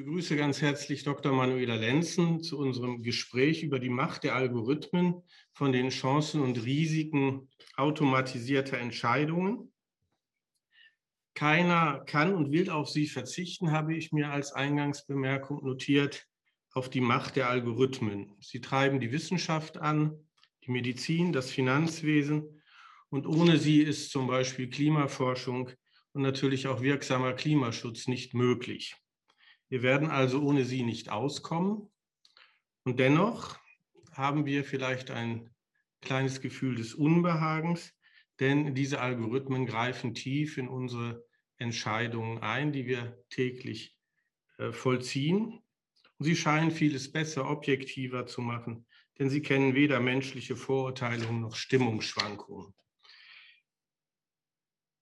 begrüße ganz herzlich Dr. Manuela Lenzen zu unserem Gespräch über die Macht der Algorithmen von den Chancen und Risiken automatisierter Entscheidungen. Keiner kann und will auf sie verzichten, habe ich mir als Eingangsbemerkung notiert, auf die Macht der Algorithmen. Sie treiben die Wissenschaft an, die Medizin, das Finanzwesen und ohne sie ist zum Beispiel Klimaforschung und natürlich auch wirksamer Klimaschutz nicht möglich. Wir werden also ohne sie nicht auskommen. Und dennoch haben wir vielleicht ein kleines Gefühl des Unbehagens, denn diese Algorithmen greifen tief in unsere Entscheidungen ein, die wir täglich äh, vollziehen. Und sie scheinen vieles besser, objektiver zu machen, denn sie kennen weder menschliche Vorurteile noch Stimmungsschwankungen.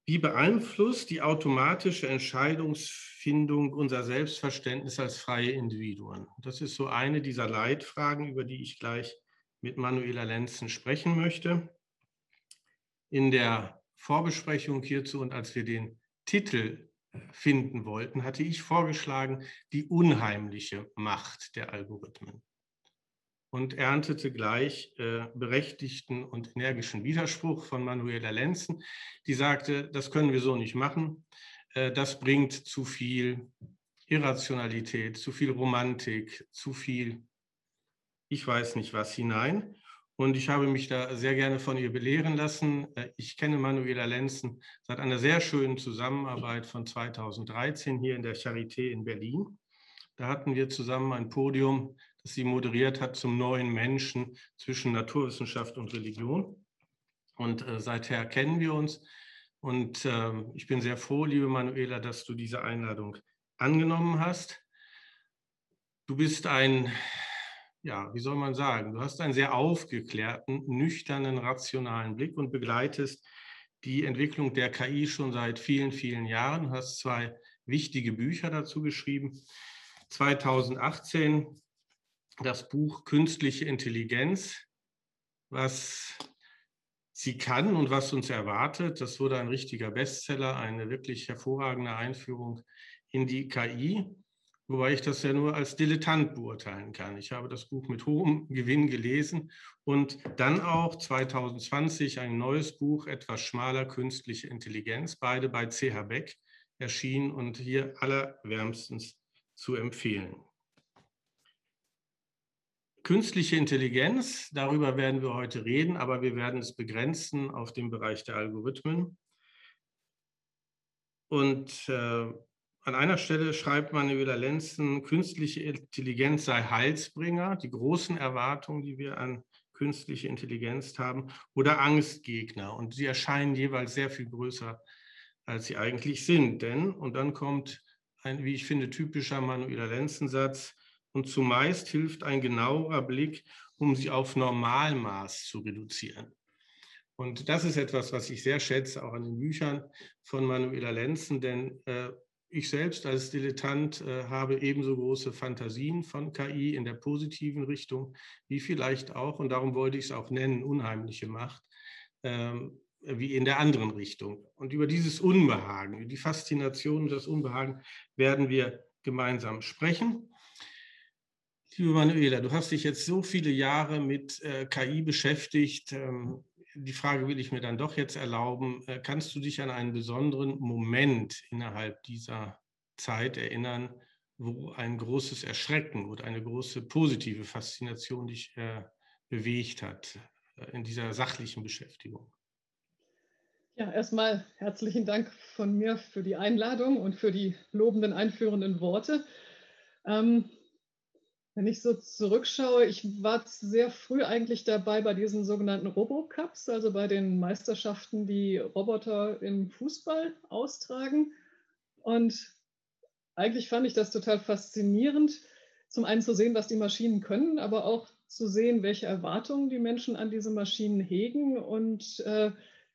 Wie beeinflusst die automatische Entscheidungsfindung unser Selbstverständnis als freie Individuen? Das ist so eine dieser Leitfragen, über die ich gleich mit Manuela Lenzen sprechen möchte. In der Vorbesprechung hierzu und als wir den Titel finden wollten, hatte ich vorgeschlagen, die unheimliche Macht der Algorithmen und erntete gleich äh, berechtigten und energischen Widerspruch von Manuela Lenzen, die sagte, das können wir so nicht machen, äh, das bringt zu viel Irrationalität, zu viel Romantik, zu viel, ich weiß nicht was hinein. Und ich habe mich da sehr gerne von ihr belehren lassen. Äh, ich kenne Manuela Lenzen seit einer sehr schönen Zusammenarbeit von 2013 hier in der Charité in Berlin. Da hatten wir zusammen ein Podium sie moderiert hat zum neuen Menschen zwischen Naturwissenschaft und Religion. Und äh, seither kennen wir uns. Und äh, ich bin sehr froh, liebe Manuela, dass du diese Einladung angenommen hast. Du bist ein, ja, wie soll man sagen, du hast einen sehr aufgeklärten, nüchternen, rationalen Blick und begleitest die Entwicklung der KI schon seit vielen, vielen Jahren. Du hast zwei wichtige Bücher dazu geschrieben. 2018 das Buch Künstliche Intelligenz, was sie kann und was uns erwartet. Das wurde ein richtiger Bestseller, eine wirklich hervorragende Einführung in die KI, wobei ich das ja nur als Dilettant beurteilen kann. Ich habe das Buch mit hohem Gewinn gelesen und dann auch 2020 ein neues Buch, etwas schmaler, Künstliche Intelligenz, beide bei CH Beck erschienen und hier allerwärmstens zu empfehlen. Künstliche Intelligenz, darüber werden wir heute reden, aber wir werden es begrenzen auf den Bereich der Algorithmen. Und äh, an einer Stelle schreibt Manuela Lenzen, künstliche Intelligenz sei Heilsbringer, die großen Erwartungen, die wir an künstliche Intelligenz haben, oder Angstgegner. Und sie erscheinen jeweils sehr viel größer, als sie eigentlich sind. Denn, und dann kommt ein, wie ich finde, typischer Manuela Lenzen-Satz, und zumeist hilft ein genauer Blick, um sie auf Normalmaß zu reduzieren. Und das ist etwas, was ich sehr schätze, auch an den Büchern von Manuela Lenzen, denn äh, ich selbst als Dilettant äh, habe ebenso große Fantasien von KI in der positiven Richtung, wie vielleicht auch, und darum wollte ich es auch nennen, unheimliche Macht, ähm, wie in der anderen Richtung. Und über dieses Unbehagen, die Faszination und das Unbehagen werden wir gemeinsam sprechen. Liebe Manuela, du hast dich jetzt so viele Jahre mit äh, KI beschäftigt. Ähm, die Frage will ich mir dann doch jetzt erlauben. Äh, kannst du dich an einen besonderen Moment innerhalb dieser Zeit erinnern, wo ein großes Erschrecken oder eine große positive Faszination dich äh, bewegt hat äh, in dieser sachlichen Beschäftigung? Ja, erstmal herzlichen Dank von mir für die Einladung und für die lobenden einführenden Worte. Ähm, wenn ich so zurückschaue, ich war sehr früh eigentlich dabei bei diesen sogenannten Robocups, also bei den Meisterschaften, die Roboter im Fußball austragen. Und eigentlich fand ich das total faszinierend, zum einen zu sehen, was die Maschinen können, aber auch zu sehen, welche Erwartungen die Menschen an diese Maschinen hegen und äh,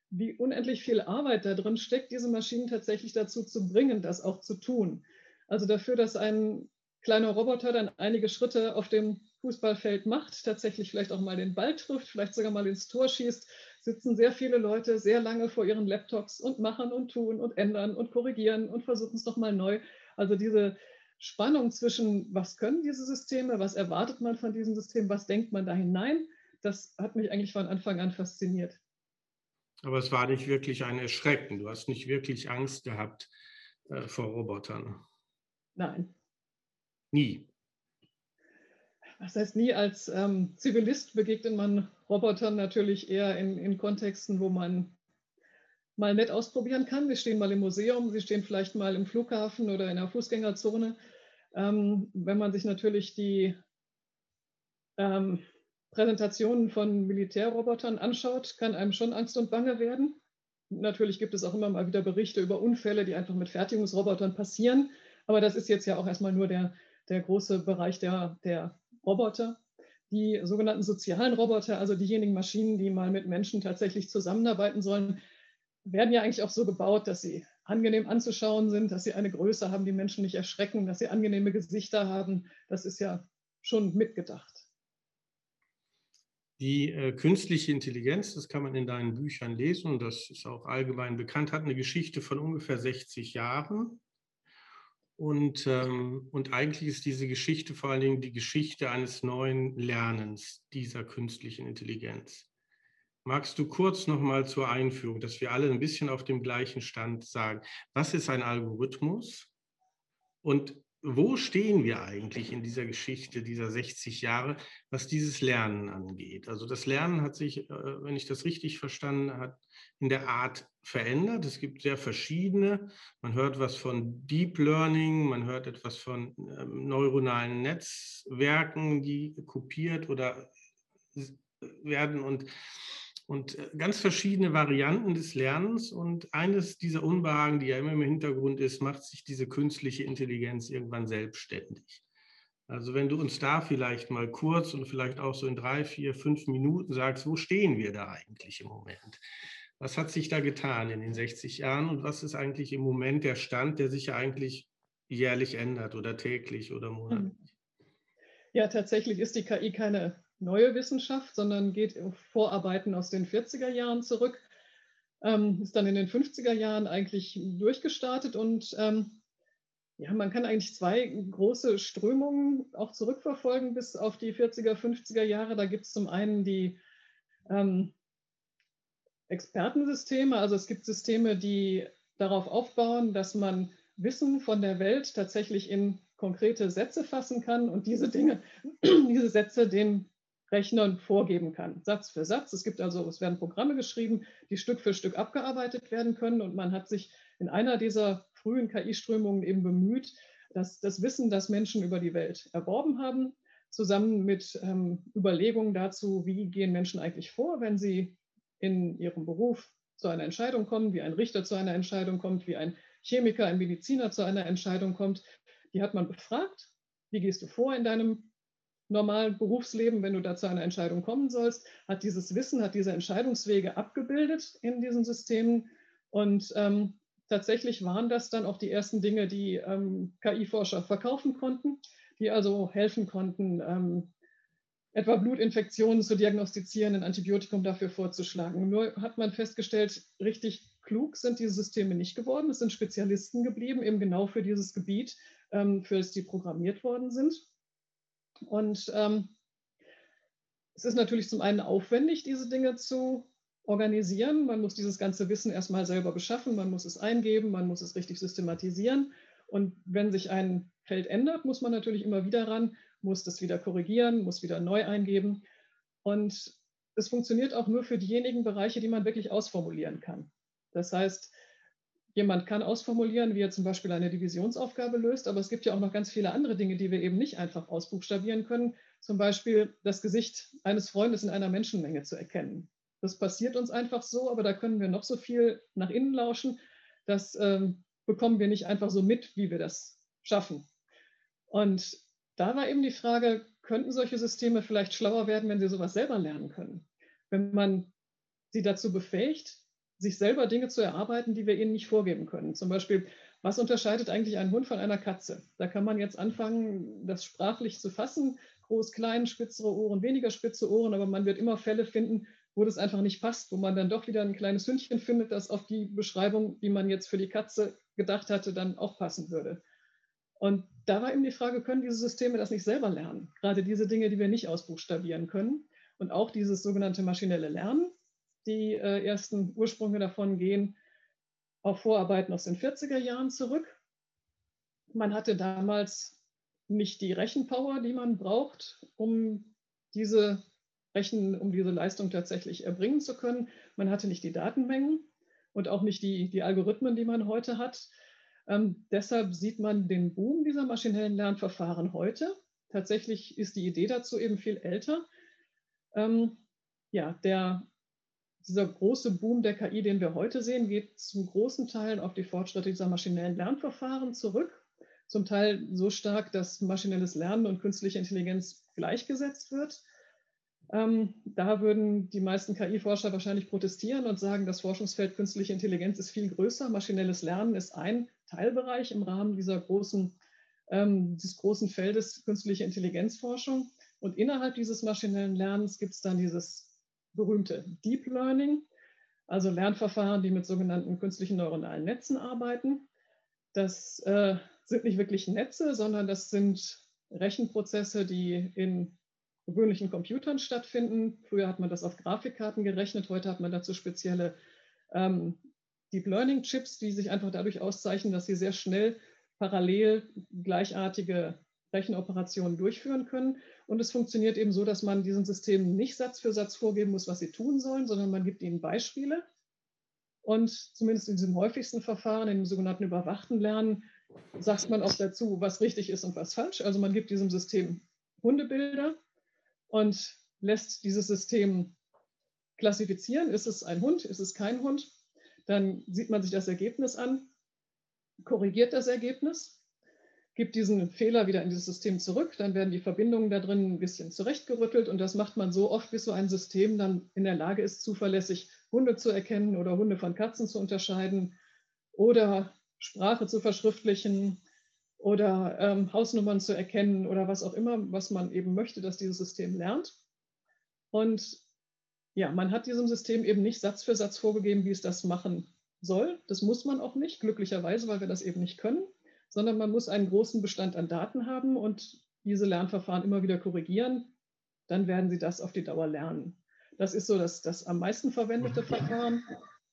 wie unendlich viel Arbeit da drin steckt, diese Maschinen tatsächlich dazu zu bringen, das auch zu tun. Also dafür, dass ein kleiner Roboter dann einige Schritte auf dem Fußballfeld macht, tatsächlich vielleicht auch mal den Ball trifft, vielleicht sogar mal ins Tor schießt, sitzen sehr viele Leute sehr lange vor ihren Laptops und machen und tun und ändern und korrigieren und versuchen es nochmal neu. Also diese Spannung zwischen, was können diese Systeme, was erwartet man von diesen Systemen, was denkt man da hinein, das hat mich eigentlich von Anfang an fasziniert. Aber es war nicht wirklich ein Erschrecken. Du hast nicht wirklich Angst gehabt äh, vor Robotern. Nein. Nie. Was heißt nie? Als ähm, Zivilist begegnet man Robotern natürlich eher in, in Kontexten, wo man mal nett ausprobieren kann. Sie stehen mal im Museum, sie stehen vielleicht mal im Flughafen oder in der Fußgängerzone. Ähm, wenn man sich natürlich die ähm, Präsentationen von Militärrobotern anschaut, kann einem schon Angst und Bange werden. Natürlich gibt es auch immer mal wieder Berichte über Unfälle, die einfach mit Fertigungsrobotern passieren. Aber das ist jetzt ja auch erstmal nur der, der große Bereich der, der Roboter. Die sogenannten sozialen Roboter, also diejenigen Maschinen, die mal mit Menschen tatsächlich zusammenarbeiten sollen, werden ja eigentlich auch so gebaut, dass sie angenehm anzuschauen sind, dass sie eine Größe haben, die Menschen nicht erschrecken, dass sie angenehme Gesichter haben. Das ist ja schon mitgedacht. Die äh, künstliche Intelligenz, das kann man in deinen Büchern lesen das ist auch allgemein bekannt, hat eine Geschichte von ungefähr 60 Jahren. Und, ähm, und eigentlich ist diese Geschichte vor allen Dingen die Geschichte eines neuen Lernens dieser künstlichen Intelligenz. Magst du kurz nochmal zur Einführung, dass wir alle ein bisschen auf dem gleichen Stand sagen, was ist ein Algorithmus und wo stehen wir eigentlich in dieser Geschichte dieser 60 Jahre, was dieses Lernen angeht? Also das Lernen hat sich, äh, wenn ich das richtig verstanden habe, in der Art verändert. Es gibt sehr verschiedene. Man hört was von Deep Learning, man hört etwas von ähm, neuronalen Netzwerken, die kopiert oder werden und und äh, ganz verschiedene Varianten des Lernens. Und eines dieser Unbehagen, die ja immer im Hintergrund ist, macht sich diese künstliche Intelligenz irgendwann selbstständig. Also wenn du uns da vielleicht mal kurz und vielleicht auch so in drei, vier, fünf Minuten sagst, wo stehen wir da eigentlich im Moment? Was hat sich da getan in den 60 Jahren und was ist eigentlich im Moment der Stand, der sich ja eigentlich jährlich ändert oder täglich oder monatlich? Ja, tatsächlich ist die KI keine neue Wissenschaft, sondern geht auf Vorarbeiten aus den 40er Jahren zurück. Ähm, ist dann in den 50er Jahren eigentlich durchgestartet und ähm, ja, man kann eigentlich zwei große Strömungen auch zurückverfolgen bis auf die 40er, 50er Jahre. Da gibt es zum einen die ähm, Expertensysteme, also es gibt Systeme, die darauf aufbauen, dass man Wissen von der Welt tatsächlich in konkrete Sätze fassen kann und diese Dinge, diese Sätze den Rechnern vorgeben kann, Satz für Satz. Es gibt also, es werden Programme geschrieben, die Stück für Stück abgearbeitet werden können. Und man hat sich in einer dieser frühen KI-Strömungen eben bemüht, dass das Wissen, das Menschen über die Welt erworben haben, zusammen mit ähm, Überlegungen dazu, wie gehen Menschen eigentlich vor, wenn sie in ihrem Beruf zu einer Entscheidung kommen, wie ein Richter zu einer Entscheidung kommt, wie ein Chemiker, ein Mediziner zu einer Entscheidung kommt. Die hat man befragt. Wie gehst du vor in deinem normalen Berufsleben, wenn du da zu einer Entscheidung kommen sollst, hat dieses Wissen, hat diese Entscheidungswege abgebildet in diesen Systemen. Und ähm, tatsächlich waren das dann auch die ersten Dinge, die ähm, KI-Forscher verkaufen konnten, die also helfen konnten, ähm, etwa Blutinfektionen zu diagnostizieren, ein Antibiotikum dafür vorzuschlagen. Nur hat man festgestellt, richtig klug sind diese Systeme nicht geworden. Es sind Spezialisten geblieben, eben genau für dieses Gebiet, ähm, für das die programmiert worden sind. Und ähm, es ist natürlich zum einen aufwendig, diese Dinge zu organisieren. Man muss dieses ganze Wissen erstmal selber beschaffen, man muss es eingeben, man muss es richtig systematisieren. Und wenn sich ein Feld ändert, muss man natürlich immer wieder ran, muss das wieder korrigieren, muss wieder neu eingeben. Und es funktioniert auch nur für diejenigen Bereiche, die man wirklich ausformulieren kann. Das heißt, Jemand kann ausformulieren, wie er zum Beispiel eine Divisionsaufgabe löst, aber es gibt ja auch noch ganz viele andere Dinge, die wir eben nicht einfach ausbuchstabieren können. Zum Beispiel das Gesicht eines Freundes in einer Menschenmenge zu erkennen. Das passiert uns einfach so, aber da können wir noch so viel nach innen lauschen. Das ähm, bekommen wir nicht einfach so mit, wie wir das schaffen. Und da war eben die Frage, könnten solche Systeme vielleicht schlauer werden, wenn sie sowas selber lernen können? Wenn man sie dazu befähigt, sich selber Dinge zu erarbeiten, die wir ihnen nicht vorgeben können. Zum Beispiel, was unterscheidet eigentlich einen Hund von einer Katze? Da kann man jetzt anfangen, das sprachlich zu fassen. Groß, klein, spitzere Ohren, weniger spitze Ohren, aber man wird immer Fälle finden, wo das einfach nicht passt, wo man dann doch wieder ein kleines Hündchen findet, das auf die Beschreibung, die man jetzt für die Katze gedacht hatte, dann auch passen würde. Und da war eben die Frage, können diese Systeme das nicht selber lernen? Gerade diese Dinge, die wir nicht ausbuchstabieren können. Und auch dieses sogenannte maschinelle Lernen. Die äh, ersten Ursprünge davon gehen auf Vorarbeiten aus den 40er Jahren zurück. Man hatte damals nicht die Rechenpower, die man braucht, um diese Rechen, um diese Leistung tatsächlich erbringen zu können. Man hatte nicht die Datenmengen und auch nicht die, die Algorithmen, die man heute hat. Ähm, deshalb sieht man den Boom dieser maschinellen Lernverfahren heute. Tatsächlich ist die Idee dazu eben viel älter. Ähm, ja, der, dieser große Boom der KI, den wir heute sehen, geht zum großen Teil auf die Fortschritte dieser maschinellen Lernverfahren zurück. Zum Teil so stark, dass maschinelles Lernen und künstliche Intelligenz gleichgesetzt wird. Ähm, da würden die meisten KI-Forscher wahrscheinlich protestieren und sagen, das Forschungsfeld künstliche Intelligenz ist viel größer. Maschinelles Lernen ist ein Teilbereich im Rahmen dieser großen, ähm, des großen Feldes künstliche Intelligenzforschung. Und innerhalb dieses maschinellen Lernens gibt es dann dieses berühmte Deep Learning, also Lernverfahren, die mit sogenannten künstlichen neuronalen Netzen arbeiten. Das äh, sind nicht wirklich Netze, sondern das sind Rechenprozesse, die in gewöhnlichen Computern stattfinden. Früher hat man das auf Grafikkarten gerechnet, heute hat man dazu spezielle ähm, Deep Learning Chips, die sich einfach dadurch auszeichnen, dass sie sehr schnell parallel gleichartige Rechenoperationen durchführen können. Und es funktioniert eben so, dass man diesen Systemen nicht Satz für Satz vorgeben muss, was sie tun sollen, sondern man gibt ihnen Beispiele. Und zumindest in diesem häufigsten Verfahren, in dem sogenannten überwachten Lernen, sagt man auch dazu, was richtig ist und was falsch. Also man gibt diesem System Hundebilder und lässt dieses System klassifizieren. Ist es ein Hund? Ist es kein Hund? Dann sieht man sich das Ergebnis an, korrigiert das Ergebnis, gibt diesen Fehler wieder in dieses System zurück, dann werden die Verbindungen da drin ein bisschen zurechtgerüttelt und das macht man so oft, bis so ein System dann in der Lage ist, zuverlässig Hunde zu erkennen oder Hunde von Katzen zu unterscheiden oder Sprache zu verschriftlichen oder ähm, Hausnummern zu erkennen oder was auch immer, was man eben möchte, dass dieses System lernt. Und ja, man hat diesem System eben nicht Satz für Satz vorgegeben, wie es das machen soll. Das muss man auch nicht, glücklicherweise, weil wir das eben nicht können, sondern man muss einen großen Bestand an Daten haben und diese Lernverfahren immer wieder korrigieren. Dann werden sie das auf die Dauer lernen. Das ist so das, das am meisten verwendete Verfahren.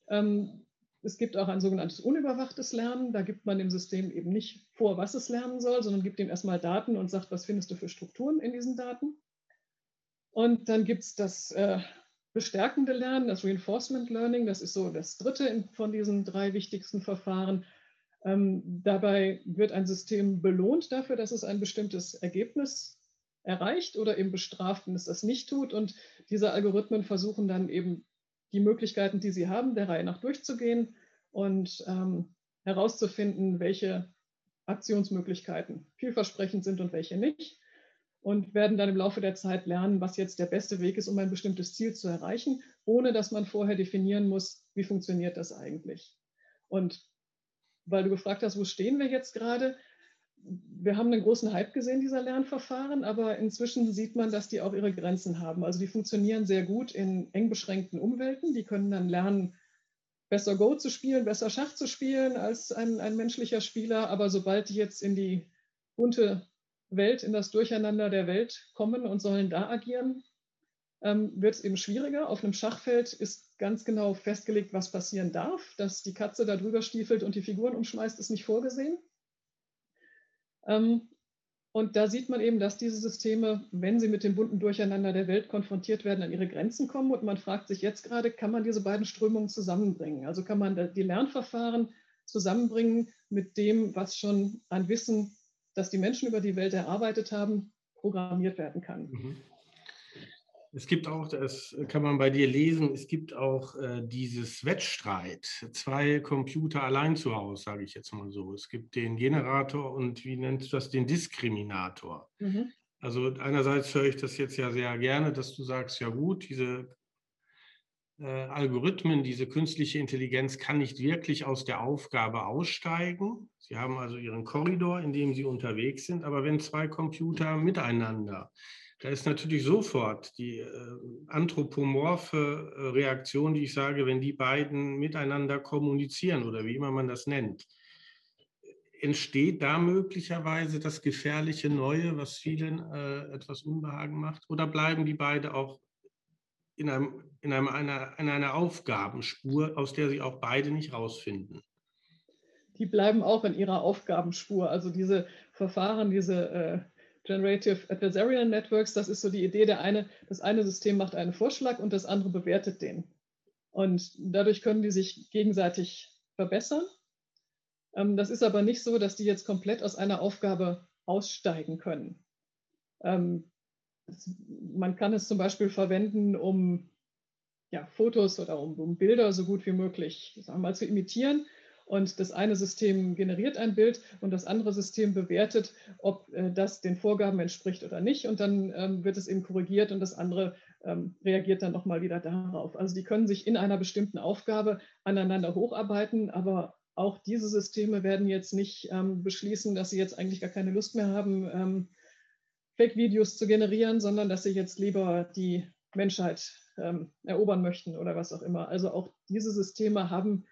Ähm, es gibt auch ein sogenanntes unüberwachtes Lernen. Da gibt man dem System eben nicht vor, was es lernen soll, sondern gibt ihm erstmal Daten und sagt, was findest du für Strukturen in diesen Daten. Und dann gibt es das äh, bestärkende Lernen, das Reinforcement Learning, das ist so das dritte von diesen drei wichtigsten Verfahren. Ähm, dabei wird ein System belohnt dafür, dass es ein bestimmtes Ergebnis erreicht oder eben bestraft, wenn es das nicht tut. Und diese Algorithmen versuchen dann eben die Möglichkeiten, die sie haben, der Reihe nach durchzugehen und ähm, herauszufinden, welche Aktionsmöglichkeiten vielversprechend sind und welche nicht und werden dann im Laufe der Zeit lernen, was jetzt der beste Weg ist, um ein bestimmtes Ziel zu erreichen, ohne dass man vorher definieren muss, wie funktioniert das eigentlich. Und weil du gefragt hast, wo stehen wir jetzt gerade? Wir haben einen großen Hype gesehen dieser Lernverfahren, aber inzwischen sieht man, dass die auch ihre Grenzen haben. Also die funktionieren sehr gut in eng beschränkten Umwelten. Die können dann lernen, besser Go zu spielen, besser Schach zu spielen als ein, ein menschlicher Spieler. Aber sobald die jetzt in die bunte Welt, in das Durcheinander der Welt kommen und sollen da agieren, ähm, wird es eben schwieriger. Auf einem Schachfeld ist ganz genau festgelegt, was passieren darf. Dass die Katze da drüber stiefelt und die Figuren umschmeißt, ist nicht vorgesehen. Ähm, und da sieht man eben, dass diese Systeme, wenn sie mit dem bunten Durcheinander der Welt konfrontiert werden, an ihre Grenzen kommen. Und man fragt sich jetzt gerade, kann man diese beiden Strömungen zusammenbringen? Also kann man die Lernverfahren zusammenbringen mit dem, was schon an Wissen das die Menschen über die Welt erarbeitet haben, programmiert werden kann. Mhm. Es gibt auch, das kann man bei dir lesen, es gibt auch äh, dieses Wettstreit. Zwei Computer allein zu Hause, sage ich jetzt mal so. Es gibt den Generator und wie nennt du das, den Diskriminator. Mhm. Also einerseits höre ich das jetzt ja sehr gerne, dass du sagst, ja gut, diese äh, Algorithmen, diese künstliche Intelligenz kann nicht wirklich aus der Aufgabe aussteigen. Sie haben also ihren Korridor, in dem sie unterwegs sind. Aber wenn zwei Computer miteinander, da ist natürlich sofort die äh, anthropomorphe äh, Reaktion, die ich sage, wenn die beiden miteinander kommunizieren oder wie immer man das nennt. entsteht da möglicherweise das gefährliche Neue, was vielen äh, etwas Unbehagen macht? Oder bleiben die beide auch in, einem, in, einem, einer, in einer Aufgabenspur, aus der sie auch beide nicht rausfinden? Die bleiben auch in ihrer Aufgabenspur. Also diese Verfahren, diese äh, Generative Adversarial Networks, das ist so die Idee, der eine, das eine System macht einen Vorschlag und das andere bewertet den. Und dadurch können die sich gegenseitig verbessern. Ähm, das ist aber nicht so, dass die jetzt komplett aus einer Aufgabe aussteigen können. Ähm, man kann es zum Beispiel verwenden, um ja, Fotos oder um, um, Bilder so gut wie möglich sagen wir mal, zu imitieren. Und das eine System generiert ein Bild und das andere System bewertet, ob äh, das den Vorgaben entspricht oder nicht. Und dann ähm, wird es eben korrigiert und das andere ähm, reagiert dann nochmal wieder darauf. Also die können sich in einer bestimmten Aufgabe aneinander hocharbeiten, aber auch diese Systeme werden jetzt nicht ähm, beschließen, dass sie jetzt eigentlich gar keine Lust mehr haben, ähm, Fake-Videos zu generieren, sondern dass sie jetzt lieber die Menschheit ähm, erobern möchten oder was auch immer. Also auch diese Systeme haben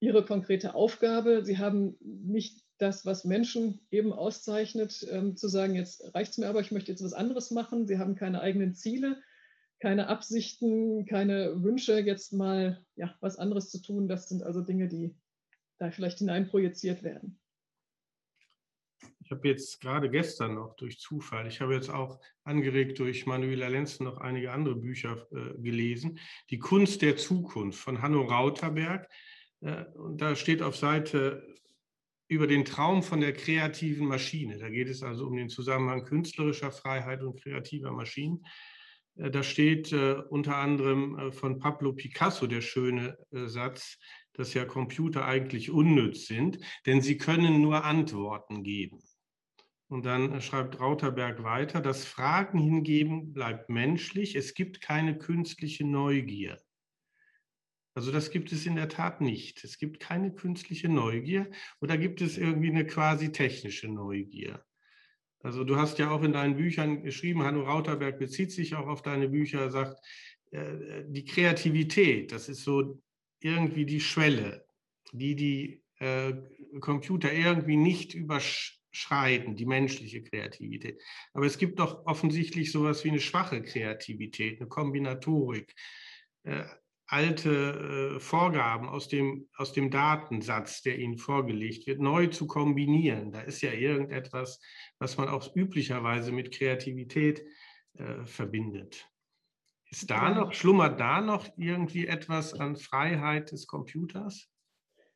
ihre konkrete Aufgabe. Sie haben nicht das, was Menschen eben auszeichnet, ähm, zu sagen, jetzt reicht es mir aber, ich möchte jetzt was anderes machen. Sie haben keine eigenen Ziele, keine Absichten, keine Wünsche, jetzt mal ja, was anderes zu tun. Das sind also Dinge, die da vielleicht hineinprojiziert werden. Ich habe jetzt gerade gestern noch durch Zufall, ich habe jetzt auch angeregt durch Manuela Lenzen noch einige andere Bücher äh, gelesen. Die Kunst der Zukunft von Hanno Rauterberg. Äh, und da steht auf Seite über den Traum von der kreativen Maschine. Da geht es also um den Zusammenhang künstlerischer Freiheit und kreativer Maschinen. Äh, da steht äh, unter anderem von Pablo Picasso der schöne Satz, dass ja Computer eigentlich unnütz sind, denn sie können nur Antworten geben. Und dann schreibt Rauterberg weiter, das Fragen hingeben bleibt menschlich, es gibt keine künstliche Neugier. Also das gibt es in der Tat nicht. Es gibt keine künstliche Neugier oder gibt es irgendwie eine quasi technische Neugier. Also du hast ja auch in deinen Büchern geschrieben, Hanno Rauterberg bezieht sich auch auf deine Bücher, sagt, äh, die Kreativität, das ist so irgendwie die Schwelle, die die äh, Computer irgendwie nicht überschreiten, die menschliche Kreativität. Aber es gibt doch offensichtlich sowas wie eine schwache Kreativität, eine Kombinatorik, äh, alte äh, Vorgaben aus dem, aus dem Datensatz, der Ihnen vorgelegt wird, neu zu kombinieren. Da ist ja irgendetwas, was man auch üblicherweise mit Kreativität äh, verbindet. Ist da noch, schlummert da noch irgendwie etwas an Freiheit des Computers?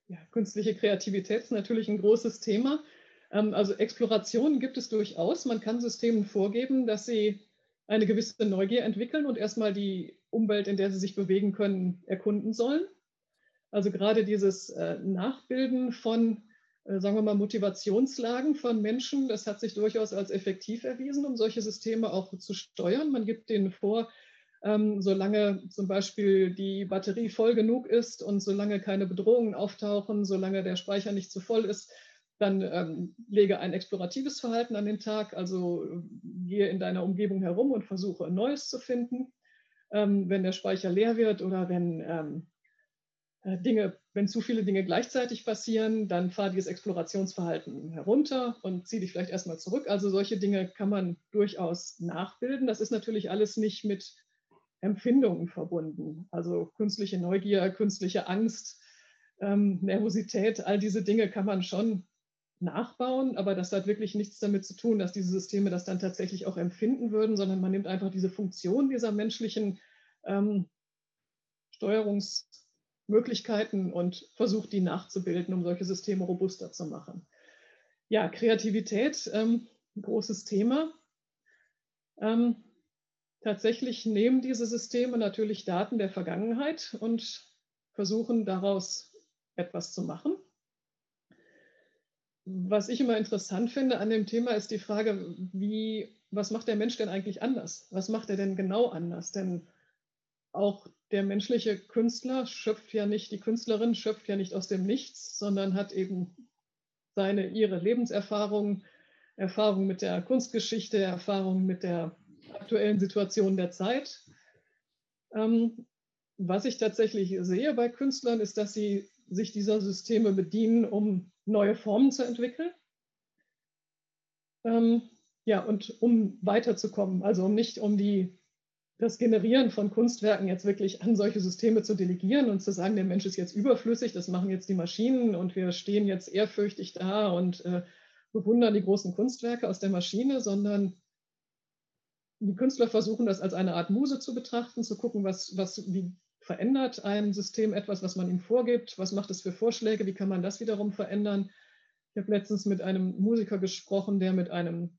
Ja, künstliche Kreativität ist natürlich ein großes Thema. Ähm, also Explorationen gibt es durchaus. Man kann Systemen vorgeben, dass sie eine gewisse Neugier entwickeln und erstmal die Umwelt, in der sie sich bewegen können, erkunden sollen. Also gerade dieses äh, Nachbilden von, äh, sagen wir mal, Motivationslagen von Menschen, das hat sich durchaus als effektiv erwiesen, um solche Systeme auch zu steuern. Man gibt denen vor, ähm, solange zum Beispiel die Batterie voll genug ist und solange keine Bedrohungen auftauchen, solange der Speicher nicht zu voll ist, dann ähm, lege ein exploratives Verhalten an den Tag, also gehe in deiner Umgebung herum und versuche Neues zu finden. Ähm, wenn der Speicher leer wird oder wenn ähm, äh, Dinge, wenn zu viele Dinge gleichzeitig passieren, dann fahr dieses Explorationsverhalten herunter und zieh dich vielleicht erstmal zurück. Also solche Dinge kann man durchaus nachbilden. Das ist natürlich alles nicht mit Empfindungen verbunden. Also künstliche Neugier, künstliche Angst, ähm, Nervosität, all diese Dinge kann man schon nachbauen, aber das hat wirklich nichts damit zu tun, dass diese Systeme das dann tatsächlich auch empfinden würden, sondern man nimmt einfach diese Funktion dieser menschlichen ähm, Steuerungsmöglichkeiten und versucht, die nachzubilden, um solche Systeme robuster zu machen. Ja, Kreativität, ähm, großes Thema. Ähm, Tatsächlich nehmen diese Systeme natürlich Daten der Vergangenheit und versuchen daraus etwas zu machen. Was ich immer interessant finde an dem Thema ist die Frage, wie, was macht der Mensch denn eigentlich anders? Was macht er denn genau anders? Denn auch der menschliche Künstler schöpft ja nicht, die Künstlerin schöpft ja nicht aus dem Nichts, sondern hat eben seine, ihre Lebenserfahrung, Erfahrung mit der Kunstgeschichte, Erfahrung mit der aktuellen Situation der Zeit. Ähm, was ich tatsächlich sehe bei Künstlern, ist, dass sie sich dieser Systeme bedienen, um neue Formen zu entwickeln. Ähm, ja, und um weiterzukommen, also um nicht um die, das Generieren von Kunstwerken jetzt wirklich an solche Systeme zu delegieren und zu sagen, der Mensch ist jetzt überflüssig, das machen jetzt die Maschinen und wir stehen jetzt ehrfürchtig da und äh, bewundern die großen Kunstwerke aus der Maschine, sondern die Künstler versuchen das als eine Art Muse zu betrachten, zu gucken, was, was, wie verändert ein System etwas, was man ihm vorgibt, was macht es für Vorschläge, wie kann man das wiederum verändern. Ich habe letztens mit einem Musiker gesprochen, der mit einem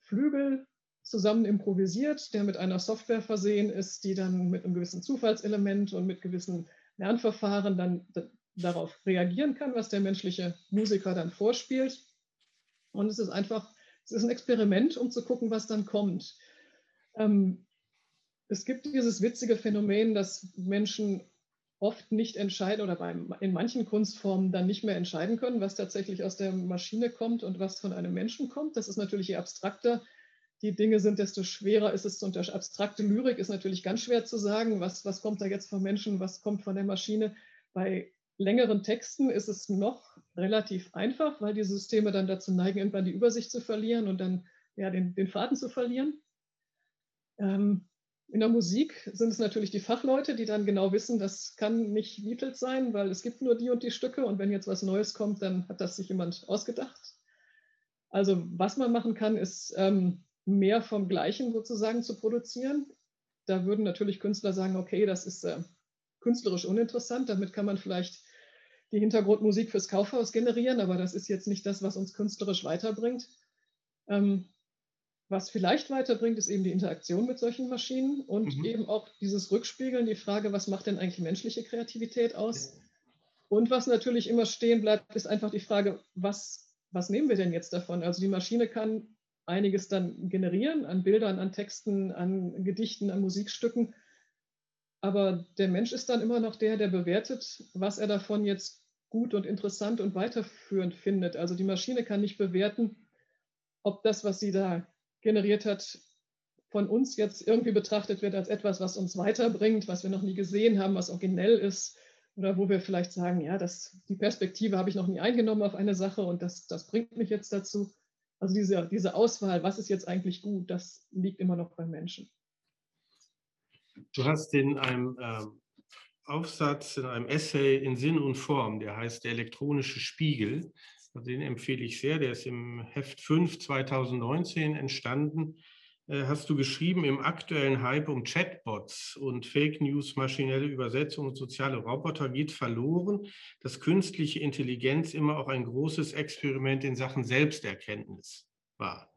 Flügel zusammen improvisiert, der mit einer Software versehen ist, die dann mit einem gewissen Zufallselement und mit gewissen Lernverfahren dann darauf reagieren kann, was der menschliche Musiker dann vorspielt. Und es ist einfach, es ist ein Experiment, um zu gucken, was dann kommt. Ähm, es gibt dieses witzige Phänomen, dass Menschen oft nicht entscheiden oder bei, in manchen Kunstformen dann nicht mehr entscheiden können, was tatsächlich aus der Maschine kommt und was von einem Menschen kommt. Das ist natürlich je abstrakter die Dinge sind, desto schwerer ist es zu unterscheiden. Abstrakte Lyrik ist natürlich ganz schwer zu sagen, was, was kommt da jetzt vom Menschen, was kommt von der Maschine. Bei längeren Texten ist es noch relativ einfach, weil die Systeme dann dazu neigen, irgendwann die Übersicht zu verlieren und dann ja, den, den Faden zu verlieren. Ähm, in der Musik sind es natürlich die Fachleute, die dann genau wissen, das kann nicht Beatles sein, weil es gibt nur die und die Stücke und wenn jetzt was Neues kommt, dann hat das sich jemand ausgedacht. Also was man machen kann, ist ähm, mehr vom Gleichen sozusagen zu produzieren. Da würden natürlich Künstler sagen, okay, das ist äh, künstlerisch uninteressant, damit kann man vielleicht die Hintergrundmusik fürs Kaufhaus generieren, aber das ist jetzt nicht das, was uns künstlerisch weiterbringt. Ähm, was vielleicht weiterbringt, ist eben die Interaktion mit solchen Maschinen und mhm. eben auch dieses Rückspiegeln, die Frage, was macht denn eigentlich menschliche Kreativität aus? Und was natürlich immer stehen bleibt, ist einfach die Frage, was, was nehmen wir denn jetzt davon? Also die Maschine kann einiges dann generieren an Bildern, an Texten, an Gedichten, an Musikstücken. Aber der Mensch ist dann immer noch der, der bewertet, was er davon jetzt gut und interessant und weiterführend findet. Also die Maschine kann nicht bewerten, ob das, was sie da generiert hat, von uns jetzt irgendwie betrachtet wird als etwas, was uns weiterbringt, was wir noch nie gesehen haben, was originell ist oder wo wir vielleicht sagen, ja, das, die Perspektive habe ich noch nie eingenommen auf eine Sache und das, das bringt mich jetzt dazu. Also diese, diese Auswahl, was ist jetzt eigentlich gut, das liegt immer noch beim Menschen. Du hast in einem ähm, Aufsatz, in einem Essay in Sinn und Form, der heißt Der elektronische Spiegel, den empfehle ich sehr. Der ist im Heft 5 2019 entstanden. Äh, hast du geschrieben, im aktuellen Hype um Chatbots und Fake News, maschinelle Übersetzung und soziale Roboter geht verloren, dass künstliche Intelligenz immer auch ein großes Experiment in Sachen Selbsterkenntnis war.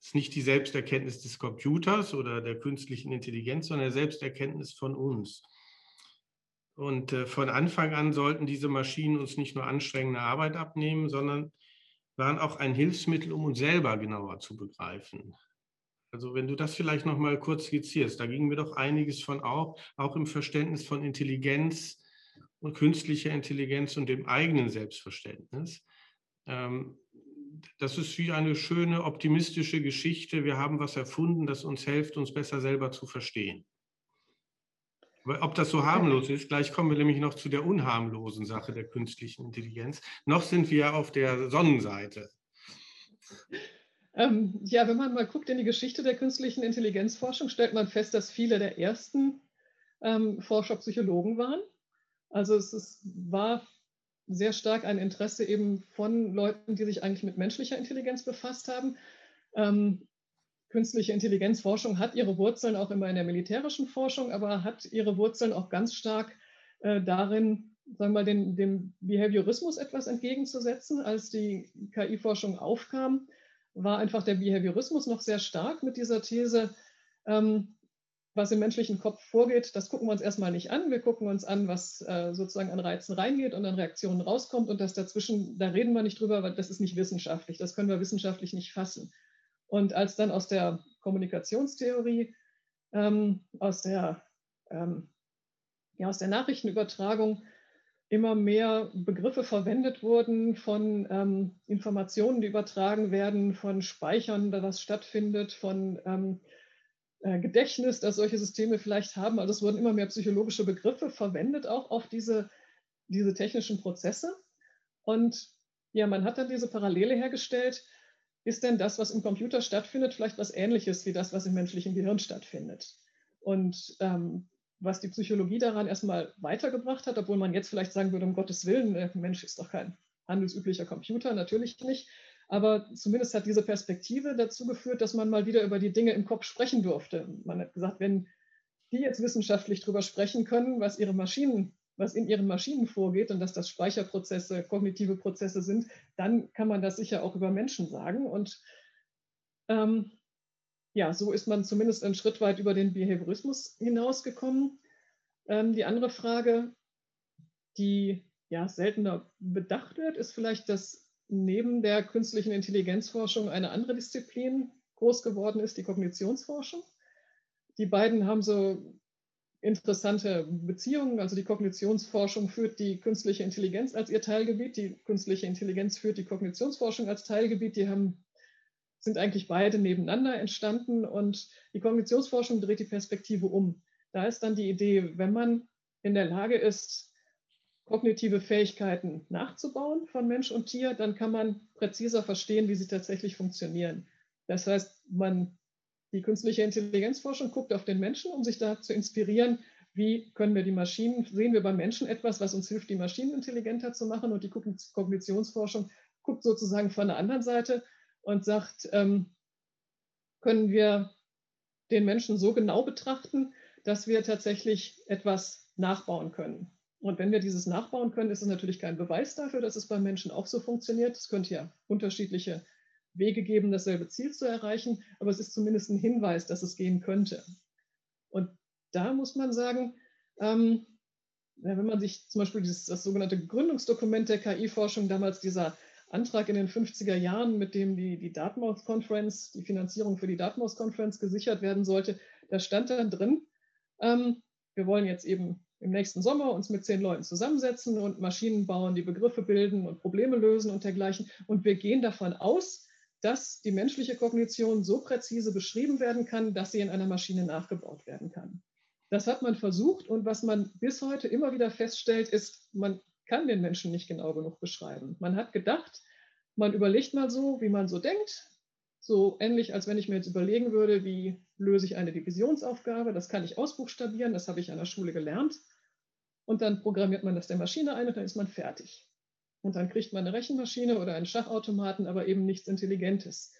Es ist nicht die Selbsterkenntnis des Computers oder der künstlichen Intelligenz, sondern der Selbsterkenntnis von uns. Und äh, von Anfang an sollten diese Maschinen uns nicht nur anstrengende Arbeit abnehmen, sondern waren auch ein Hilfsmittel, um uns selber genauer zu begreifen. Also wenn du das vielleicht noch mal kurz skizzierst, da ging mir doch einiges von auch, auch im Verständnis von Intelligenz und künstlicher Intelligenz und dem eigenen Selbstverständnis. Ähm, das ist wie eine schöne, optimistische Geschichte. Wir haben was erfunden, das uns hilft, uns besser selber zu verstehen. Ob das so harmlos ist, gleich kommen wir nämlich noch zu der unharmlosen Sache der künstlichen Intelligenz. Noch sind wir auf der Sonnenseite. Ähm, ja, wenn man mal guckt in die Geschichte der künstlichen Intelligenzforschung, stellt man fest, dass viele der ersten ähm, Forscher Psychologen waren. Also es ist, war sehr stark ein Interesse eben von Leuten, die sich eigentlich mit menschlicher Intelligenz befasst haben. Ähm, künstliche Intelligenzforschung hat ihre Wurzeln auch immer in der militärischen Forschung, aber hat ihre Wurzeln auch ganz stark äh, darin, sagen wir mal, den, dem Behaviorismus etwas entgegenzusetzen. Als die KI-Forschung aufkam, war einfach der Behaviorismus noch sehr stark mit dieser These, ähm, was im menschlichen Kopf vorgeht, das gucken wir uns erstmal nicht an. Wir gucken uns an, was äh, sozusagen an Reizen reingeht und an Reaktionen rauskommt. Und das dazwischen, da reden wir nicht drüber, weil das ist nicht wissenschaftlich. Das können wir wissenschaftlich nicht fassen. Und als dann aus der Kommunikationstheorie, ähm, aus, der, ähm, ja, aus der Nachrichtenübertragung immer mehr Begriffe verwendet wurden von ähm, Informationen, die übertragen werden, von Speichern, da was stattfindet, von ähm, äh, Gedächtnis, das solche Systeme vielleicht haben. Also es wurden immer mehr psychologische Begriffe verwendet, auch auf diese, diese technischen Prozesse. Und ja, man hat dann diese Parallele hergestellt. Ist denn das, was im Computer stattfindet, vielleicht was Ähnliches wie das, was im menschlichen Gehirn stattfindet? Und ähm, was die Psychologie daran erstmal weitergebracht hat, obwohl man jetzt vielleicht sagen würde, um Gottes Willen, der Mensch ist doch kein handelsüblicher Computer, natürlich nicht. Aber zumindest hat diese Perspektive dazu geführt, dass man mal wieder über die Dinge im Kopf sprechen durfte. Man hat gesagt, wenn die jetzt wissenschaftlich darüber sprechen können, was ihre Maschinen, was in ihren Maschinen vorgeht und dass das Speicherprozesse, kognitive Prozesse sind, dann kann man das sicher auch über Menschen sagen. Und ähm, ja, so ist man zumindest einen Schritt weit über den Behaviorismus hinausgekommen. Ähm, die andere Frage, die ja seltener bedacht wird, ist vielleicht, dass neben der künstlichen Intelligenzforschung eine andere Disziplin groß geworden ist, die Kognitionsforschung. Die beiden haben so interessante Beziehungen. Also die Kognitionsforschung führt die künstliche Intelligenz als ihr Teilgebiet, die künstliche Intelligenz führt die Kognitionsforschung als Teilgebiet. Die haben sind eigentlich beide nebeneinander entstanden und die Kognitionsforschung dreht die Perspektive um. Da ist dann die Idee, wenn man in der Lage ist, kognitive Fähigkeiten nachzubauen von Mensch und Tier, dann kann man präziser verstehen, wie sie tatsächlich funktionieren. Das heißt, man die künstliche Intelligenzforschung guckt auf den Menschen, um sich da zu inspirieren, wie können wir die Maschinen, sehen wir beim Menschen etwas, was uns hilft, die Maschinen intelligenter zu machen. Und die Kognitionsforschung guckt sozusagen von der anderen Seite und sagt, ähm, können wir den Menschen so genau betrachten, dass wir tatsächlich etwas nachbauen können. Und wenn wir dieses nachbauen können, ist es natürlich kein Beweis dafür, dass es beim Menschen auch so funktioniert. Es könnte ja unterschiedliche Wege geben, dasselbe Ziel zu erreichen, aber es ist zumindest ein Hinweis, dass es gehen könnte. Und da muss man sagen, ähm, wenn man sich zum Beispiel dieses, das sogenannte Gründungsdokument der KI-Forschung, damals dieser Antrag in den 50er Jahren, mit dem die, die Dartmouth Conference, die Finanzierung für die Dartmouth Conference gesichert werden sollte, da stand dann drin, ähm, wir wollen jetzt eben im nächsten Sommer uns mit zehn Leuten zusammensetzen und Maschinen bauen, die Begriffe bilden und Probleme lösen und dergleichen. Und wir gehen davon aus, dass die menschliche Kognition so präzise beschrieben werden kann, dass sie in einer Maschine nachgebaut werden kann. Das hat man versucht und was man bis heute immer wieder feststellt, ist, man kann den Menschen nicht genau genug beschreiben. Man hat gedacht, man überlegt mal so, wie man so denkt, so ähnlich, als wenn ich mir jetzt überlegen würde, wie löse ich eine Divisionsaufgabe. Das kann ich ausbuchstabieren, das habe ich an der Schule gelernt. Und dann programmiert man das der Maschine ein und dann ist man fertig. Und dann kriegt man eine Rechenmaschine oder einen Schachautomaten, aber eben nichts Intelligentes.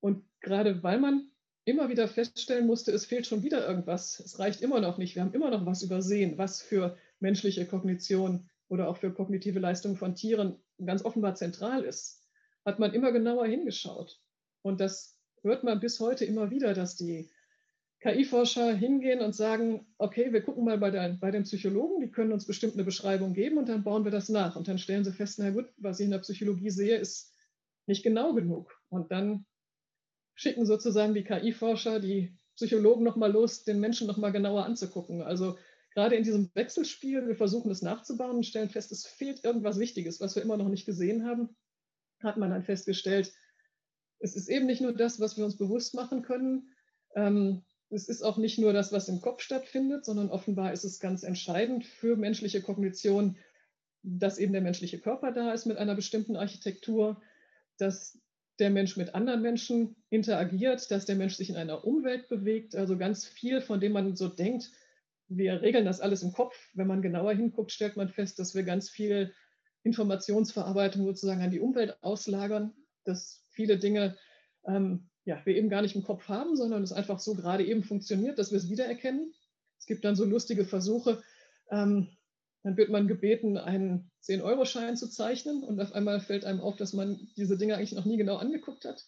Und gerade weil man immer wieder feststellen musste, es fehlt schon wieder irgendwas, es reicht immer noch nicht, wir haben immer noch was übersehen, was für menschliche Kognition oder auch für kognitive Leistungen von Tieren ganz offenbar zentral ist, hat man immer genauer hingeschaut. Und das hört man bis heute immer wieder, dass die KI-Forscher hingehen und sagen, okay, wir gucken mal bei, der, bei den Psychologen, die können uns bestimmt eine Beschreibung geben und dann bauen wir das nach. Und dann stellen sie fest, na gut, was ich in der Psychologie sehe, ist nicht genau genug. Und dann schicken sozusagen die KI-Forscher die Psychologen nochmal los, den Menschen nochmal genauer anzugucken. Also gerade in diesem Wechselspiel, wir versuchen es nachzubauen und stellen fest, es fehlt irgendwas Wichtiges, was wir immer noch nicht gesehen haben, hat man dann festgestellt, es ist eben nicht nur das, was wir uns bewusst machen können. Ähm, es ist auch nicht nur das, was im Kopf stattfindet, sondern offenbar ist es ganz entscheidend für menschliche Kognition, dass eben der menschliche Körper da ist mit einer bestimmten Architektur, dass der Mensch mit anderen Menschen interagiert, dass der Mensch sich in einer Umwelt bewegt. Also ganz viel, von dem man so denkt, wir regeln das alles im Kopf. Wenn man genauer hinguckt, stellt man fest, dass wir ganz viel Informationsverarbeitung sozusagen an die Umwelt auslagern, dass viele Dinge ähm, ja, wir eben gar nicht im Kopf haben, sondern es einfach so gerade eben funktioniert, dass wir es wiedererkennen. Es gibt dann so lustige Versuche. Ähm, dann wird man gebeten, einen 10-Euro-Schein zu zeichnen und auf einmal fällt einem auf, dass man diese Dinge eigentlich noch nie genau angeguckt hat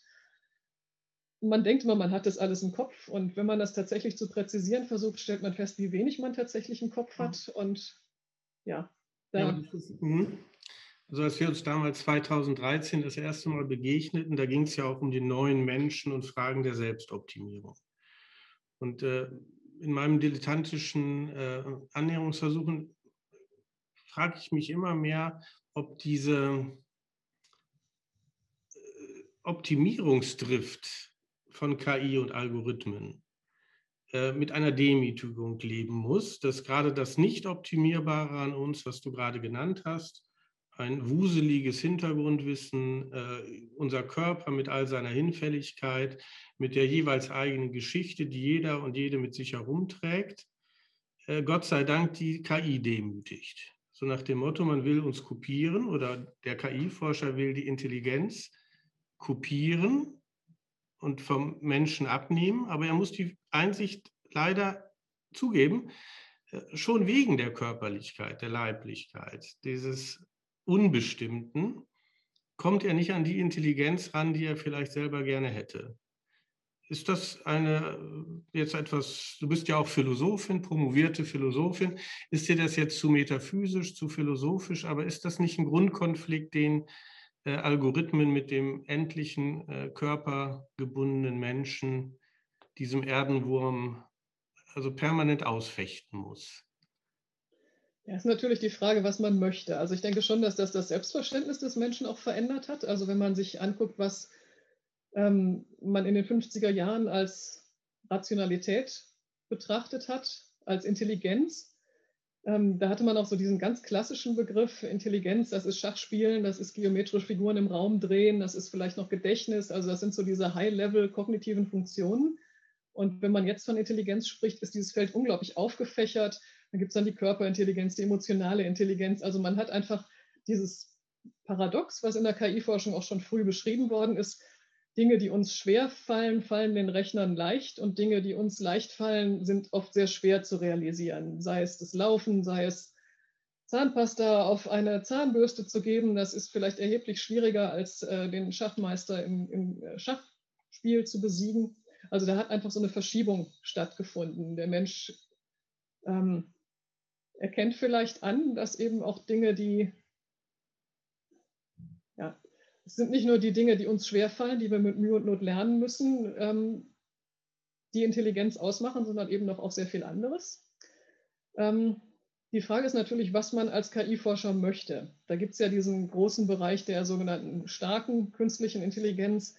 man denkt immer, man hat das alles im Kopf und wenn man das tatsächlich zu präzisieren versucht, stellt man fest, wie wenig man tatsächlich im Kopf hat und ja. ja ist, mhm. Also als wir uns damals 2013 das erste Mal begegneten, da ging es ja auch um den neuen Menschen und Fragen der Selbstoptimierung. Und äh, in meinem dilettantischen äh, Annäherungsversuchen frage ich mich immer mehr, ob diese äh, Optimierungsdrift von KI und Algorithmen äh, mit einer Demütigung leben muss, dass gerade das Nicht-Optimierbare an uns, was du gerade genannt hast, ein wuseliges Hintergrundwissen, äh, unser Körper mit all seiner Hinfälligkeit, mit der jeweils eigenen Geschichte, die jeder und jede mit sich herumträgt, äh, Gott sei Dank die KI demütigt. So nach dem Motto, man will uns kopieren oder der KI-Forscher will die Intelligenz kopieren und vom Menschen abnehmen, aber er muss die Einsicht leider zugeben, äh, schon wegen der Körperlichkeit, der Leiblichkeit, dieses Unbestimmten, kommt er nicht an die Intelligenz ran, die er vielleicht selber gerne hätte. Ist das eine jetzt etwas, du bist ja auch Philosophin, promovierte Philosophin, ist dir das jetzt zu metaphysisch, zu philosophisch, aber ist das nicht ein Grundkonflikt, den äh, Algorithmen mit dem endlichen äh, körpergebundenen Menschen, diesem Erdenwurm, also permanent ausfechten muss? Ja, ist natürlich die Frage, was man möchte. Also ich denke schon, dass das das Selbstverständnis des Menschen auch verändert hat. Also wenn man sich anguckt, was ähm, man in den 50er Jahren als Rationalität betrachtet hat, als Intelligenz. Ähm, da hatte man auch so diesen ganz klassischen Begriff Intelligenz, das ist Schachspielen, das ist geometrische Figuren im Raum drehen, das ist vielleicht noch Gedächtnis, also das sind so diese High-Level kognitiven Funktionen. Und wenn man jetzt von Intelligenz spricht, ist dieses Feld unglaublich aufgefächert. Da gibt es dann die Körperintelligenz, die emotionale Intelligenz. Also man hat einfach dieses Paradox, was in der KI-Forschung auch schon früh beschrieben worden ist, Dinge, die uns schwer fallen, fallen den Rechnern leicht und Dinge, die uns leicht fallen, sind oft sehr schwer zu realisieren. Sei es das Laufen, sei es Zahnpasta auf eine Zahnbürste zu geben, das ist vielleicht erheblich schwieriger als äh, den Schachmeister im, im äh, Schachspiel zu besiegen. Also da hat einfach so eine Verschiebung stattgefunden. Der Mensch ähm, erkennt vielleicht an, dass eben auch Dinge, die ja, es sind nicht nur die Dinge, die uns schwerfallen, die wir mit Mühe und Not lernen müssen, ähm, die Intelligenz ausmachen, sondern eben noch auch sehr viel anderes. Ähm, die Frage ist natürlich, was man als KI-Forscher möchte. Da gibt es ja diesen großen Bereich der sogenannten starken künstlichen Intelligenz,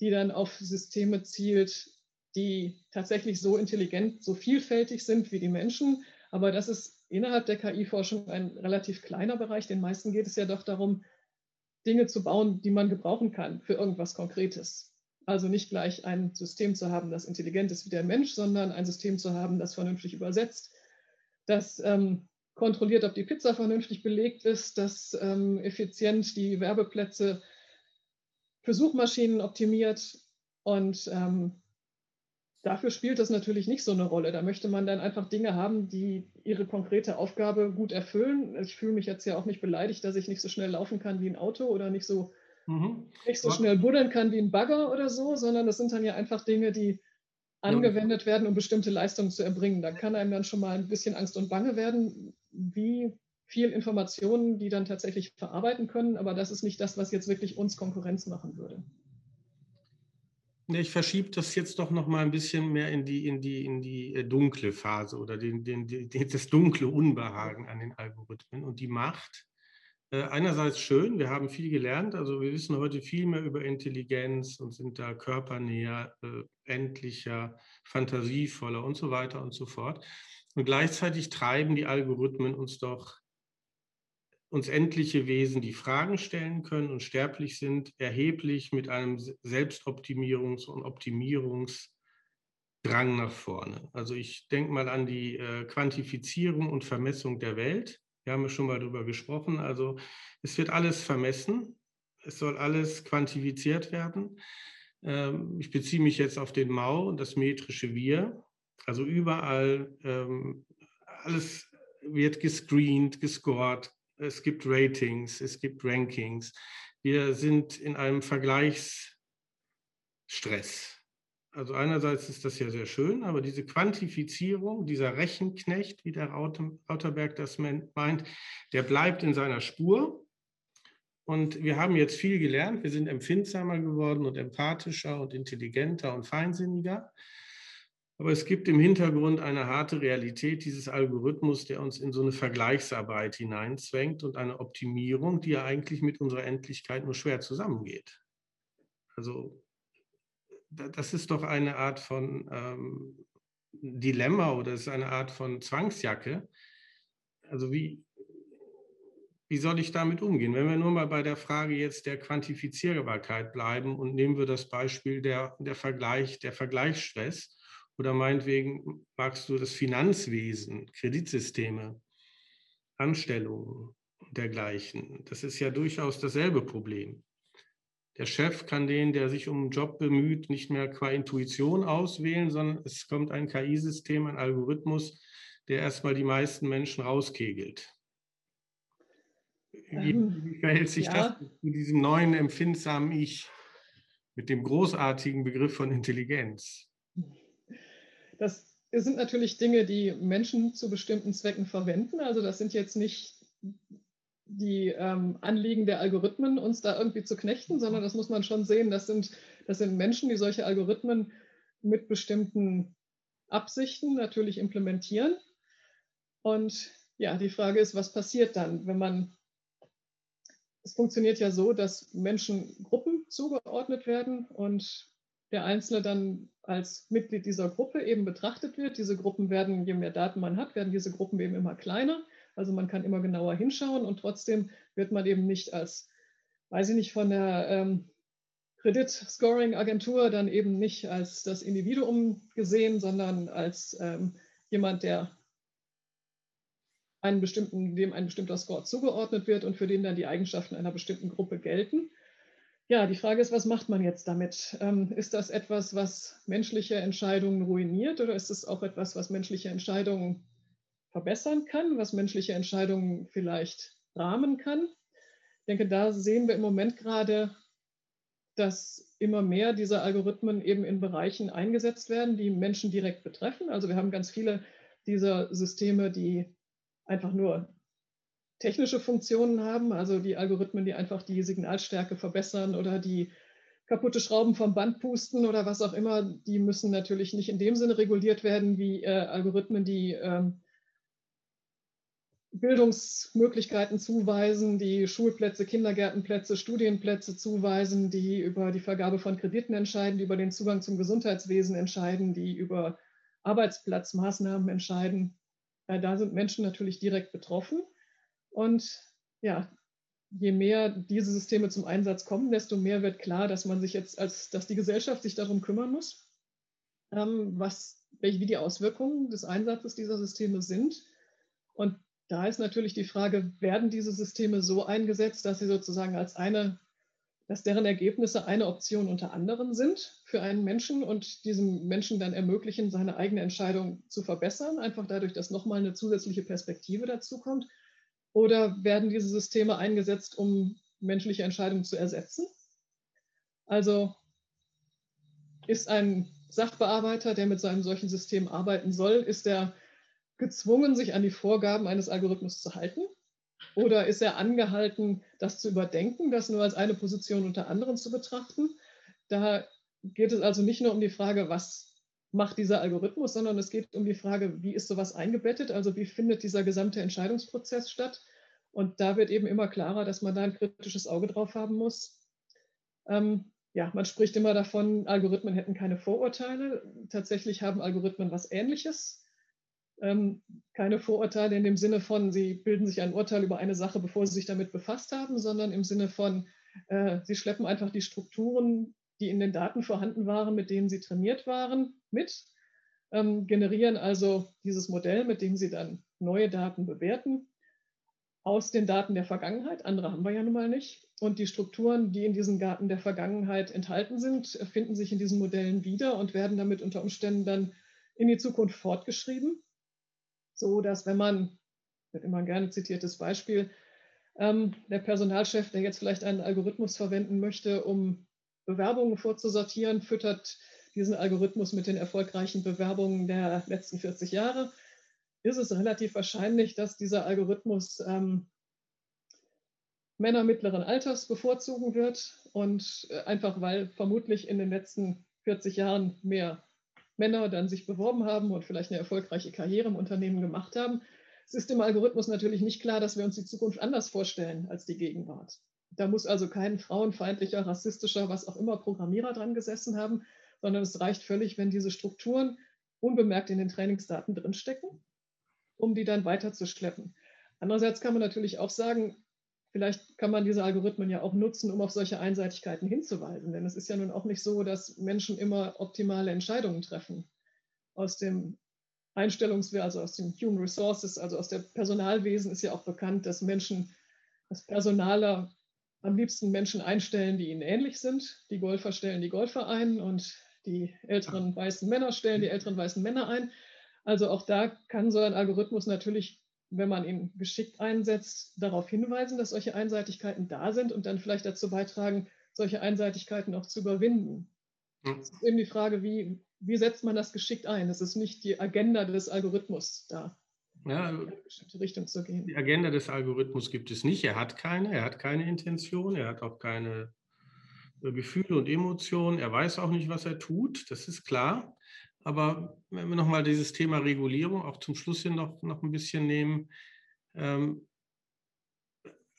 die dann auf Systeme zielt, die tatsächlich so intelligent, so vielfältig sind wie die Menschen. Aber das ist innerhalb der KI-Forschung ein relativ kleiner Bereich. Den meisten geht es ja doch darum, Dinge zu bauen, die man gebrauchen kann für irgendwas Konkretes. Also nicht gleich ein System zu haben, das intelligent ist wie der Mensch, sondern ein System zu haben, das vernünftig übersetzt, das ähm, kontrolliert, ob die Pizza vernünftig belegt ist, das ähm, effizient die Werbeplätze für Suchmaschinen optimiert und ähm, Dafür spielt das natürlich nicht so eine Rolle. Da möchte man dann einfach Dinge haben, die ihre konkrete Aufgabe gut erfüllen. Ich fühle mich jetzt ja auch nicht beleidigt, dass ich nicht so schnell laufen kann wie ein Auto oder nicht so, mhm. nicht so schnell buddeln kann wie ein Bagger oder so, sondern das sind dann ja einfach Dinge, die angewendet werden, um bestimmte Leistungen zu erbringen. Da kann einem dann schon mal ein bisschen Angst und Bange werden, wie viel Informationen die dann tatsächlich verarbeiten können. Aber das ist nicht das, was jetzt wirklich uns Konkurrenz machen würde. Ich verschiebe das jetzt doch noch mal ein bisschen mehr in die, in die, in die äh, dunkle Phase oder den, den, den, das dunkle Unbehagen an den Algorithmen und die Macht. Äh, einerseits schön, wir haben viel gelernt, also wir wissen heute viel mehr über Intelligenz und sind da körpernäher, äh, endlicher, fantasievoller und so weiter und so fort. Und gleichzeitig treiben die Algorithmen uns doch uns endliche Wesen, die Fragen stellen können und sterblich sind, erheblich mit einem Selbstoptimierungs- und Optimierungsdrang nach vorne. Also ich denke mal an die äh, Quantifizierung und Vermessung der Welt. Wir haben ja schon mal darüber gesprochen. Also es wird alles vermessen. Es soll alles quantifiziert werden. Ähm, ich beziehe mich jetzt auf den Mau und das metrische Wir. Also überall ähm, alles wird gescreent, gescored, es gibt Ratings, es gibt Rankings. Wir sind in einem Vergleichsstress. Also einerseits ist das ja sehr schön, aber diese Quantifizierung, dieser Rechenknecht, wie der Lauterberg das meint, der bleibt in seiner Spur. Und wir haben jetzt viel gelernt. Wir sind empfindsamer geworden und empathischer und intelligenter und feinsinniger. Aber es gibt im Hintergrund eine harte Realität dieses Algorithmus, der uns in so eine Vergleichsarbeit hineinzwängt und eine Optimierung, die ja eigentlich mit unserer Endlichkeit nur schwer zusammengeht. Also das ist doch eine Art von ähm, Dilemma oder es ist eine Art von Zwangsjacke. Also wie, wie soll ich damit umgehen? Wenn wir nur mal bei der Frage jetzt der Quantifizierbarkeit bleiben und nehmen wir das Beispiel der, der Vergleich, der Vergleichsstress oder meinetwegen magst du das Finanzwesen, Kreditsysteme, Anstellungen und dergleichen. Das ist ja durchaus dasselbe Problem. Der Chef kann den, der sich um einen Job bemüht, nicht mehr qua Intuition auswählen, sondern es kommt ein KI-System, ein Algorithmus, der erstmal die meisten Menschen rauskegelt. Wie, ähm, wie verhält sich ja. das zu diesem neuen empfindsamen Ich mit dem großartigen Begriff von Intelligenz? Das sind natürlich Dinge, die Menschen zu bestimmten Zwecken verwenden. Also das sind jetzt nicht die ähm, Anliegen der Algorithmen, uns da irgendwie zu knechten, sondern das muss man schon sehen, das sind, das sind Menschen, die solche Algorithmen mit bestimmten Absichten natürlich implementieren. Und ja, die Frage ist, was passiert dann, wenn man es funktioniert ja so, dass Menschen Gruppen zugeordnet werden und der Einzelne dann als Mitglied dieser Gruppe eben betrachtet wird. Diese Gruppen werden, je mehr Daten man hat, werden diese Gruppen eben immer kleiner. Also man kann immer genauer hinschauen und trotzdem wird man eben nicht als, weiß ich nicht, von der ähm, Kreditscoring-Agentur dann eben nicht als das Individuum gesehen, sondern als ähm, jemand, der einen bestimmten, dem ein bestimmter Score zugeordnet wird und für den dann die Eigenschaften einer bestimmten Gruppe gelten. Ja, die Frage ist, was macht man jetzt damit? Ähm, ist das etwas, was menschliche Entscheidungen ruiniert oder ist es auch etwas, was menschliche Entscheidungen verbessern kann, was menschliche Entscheidungen vielleicht rahmen kann? Ich denke, da sehen wir im Moment gerade, dass immer mehr dieser Algorithmen eben in Bereichen eingesetzt werden, die Menschen direkt betreffen. Also wir haben ganz viele dieser Systeme, die einfach nur technische Funktionen haben, also die Algorithmen, die einfach die Signalstärke verbessern oder die kaputte Schrauben vom Band pusten oder was auch immer, die müssen natürlich nicht in dem Sinne reguliert werden wie äh, Algorithmen, die ähm, Bildungsmöglichkeiten zuweisen, die Schulplätze, Kindergärtenplätze, Studienplätze zuweisen, die über die Vergabe von Krediten entscheiden, die über den Zugang zum Gesundheitswesen entscheiden, die über Arbeitsplatzmaßnahmen entscheiden. Äh, da sind Menschen natürlich direkt betroffen. Und ja, je mehr diese Systeme zum Einsatz kommen, desto mehr wird klar, dass man sich jetzt als, dass die Gesellschaft sich darum kümmern muss, ähm, was, wie die Auswirkungen des Einsatzes dieser Systeme sind. Und da ist natürlich die Frage, werden diese Systeme so eingesetzt, dass sie sozusagen als eine dass deren Ergebnisse eine Option unter anderen sind für einen Menschen und diesem Menschen dann ermöglichen, seine eigene Entscheidung zu verbessern, einfach dadurch, dass nochmal eine zusätzliche Perspektive dazu kommt? Oder werden diese Systeme eingesetzt, um menschliche Entscheidungen zu ersetzen? Also ist ein Sachbearbeiter, der mit seinem solchen System arbeiten soll, ist er gezwungen, sich an die Vorgaben eines Algorithmus zu halten? Oder ist er angehalten, das zu überdenken, das nur als eine Position unter anderen zu betrachten? Da geht es also nicht nur um die Frage, was macht dieser Algorithmus, sondern es geht um die Frage, wie ist sowas eingebettet, also wie findet dieser gesamte Entscheidungsprozess statt. Und da wird eben immer klarer, dass man da ein kritisches Auge drauf haben muss. Ähm, ja, man spricht immer davon, Algorithmen hätten keine Vorurteile. Tatsächlich haben Algorithmen was Ähnliches ähm, keine Vorurteile in dem Sinne von, sie bilden sich ein Urteil über eine Sache, bevor sie sich damit befasst haben, sondern im Sinne von, äh, sie schleppen einfach die Strukturen, die in den Daten vorhanden waren, mit denen sie trainiert waren, mit, ähm, generieren also dieses Modell, mit dem sie dann neue Daten bewerten, aus den Daten der Vergangenheit. Andere haben wir ja nun mal nicht. Und die Strukturen, die in diesen Daten der Vergangenheit enthalten sind, finden sich in diesen Modellen wieder und werden damit unter Umständen dann in die Zukunft fortgeschrieben so, dass wenn man, wird immer ein gerne zitiertes Beispiel, ähm, der Personalchef, der jetzt vielleicht einen Algorithmus verwenden möchte, um Bewerbungen vorzusortieren, füttert diesen Algorithmus mit den erfolgreichen Bewerbungen der letzten 40 Jahre, ist es relativ wahrscheinlich, dass dieser Algorithmus ähm, Männer mittleren Alters bevorzugen wird und äh, einfach weil vermutlich in den letzten 40 Jahren mehr Männer dann sich beworben haben und vielleicht eine erfolgreiche Karriere im Unternehmen gemacht haben. Es ist im Algorithmus natürlich nicht klar, dass wir uns die Zukunft anders vorstellen als die Gegenwart. Da muss also kein frauenfeindlicher, rassistischer, was auch immer Programmierer dran gesessen haben, sondern es reicht völlig, wenn diese Strukturen unbemerkt in den Trainingsdaten drinstecken, um die dann weiterzuschleppen. Andererseits kann man natürlich auch sagen, vielleicht kann man diese Algorithmen ja auch nutzen, um auf solche Einseitigkeiten hinzuweisen. Denn es ist ja nun auch nicht so, dass Menschen immer optimale Entscheidungen treffen. Aus dem Einstellungswert, also aus den Human Resources, also aus der Personalwesen ist ja auch bekannt, dass Menschen, dass Personaler am liebsten Menschen einstellen, die ihnen ähnlich sind. Die Golfer stellen die Golfer ein und die älteren weißen Männer stellen die älteren weißen Männer ein. Also auch da kann so ein Algorithmus natürlich wenn man ihn geschickt einsetzt, darauf hinweisen, dass solche Einseitigkeiten da sind und dann vielleicht dazu beitragen, solche Einseitigkeiten auch zu überwinden. Es ist eben die Frage, wie, wie setzt man das geschickt ein? Es ist nicht die Agenda des Algorithmus da. Ja, bestimmte Richtung zu gehen. Die Agenda des Algorithmus gibt es nicht. Er hat keine, er hat keine Intention, er hat auch keine äh, Gefühle und Emotionen. Er weiß auch nicht, was er tut, das ist klar. Aber wenn wir nochmal dieses Thema Regulierung auch zum Schluss hin noch, noch ein bisschen nehmen, ähm,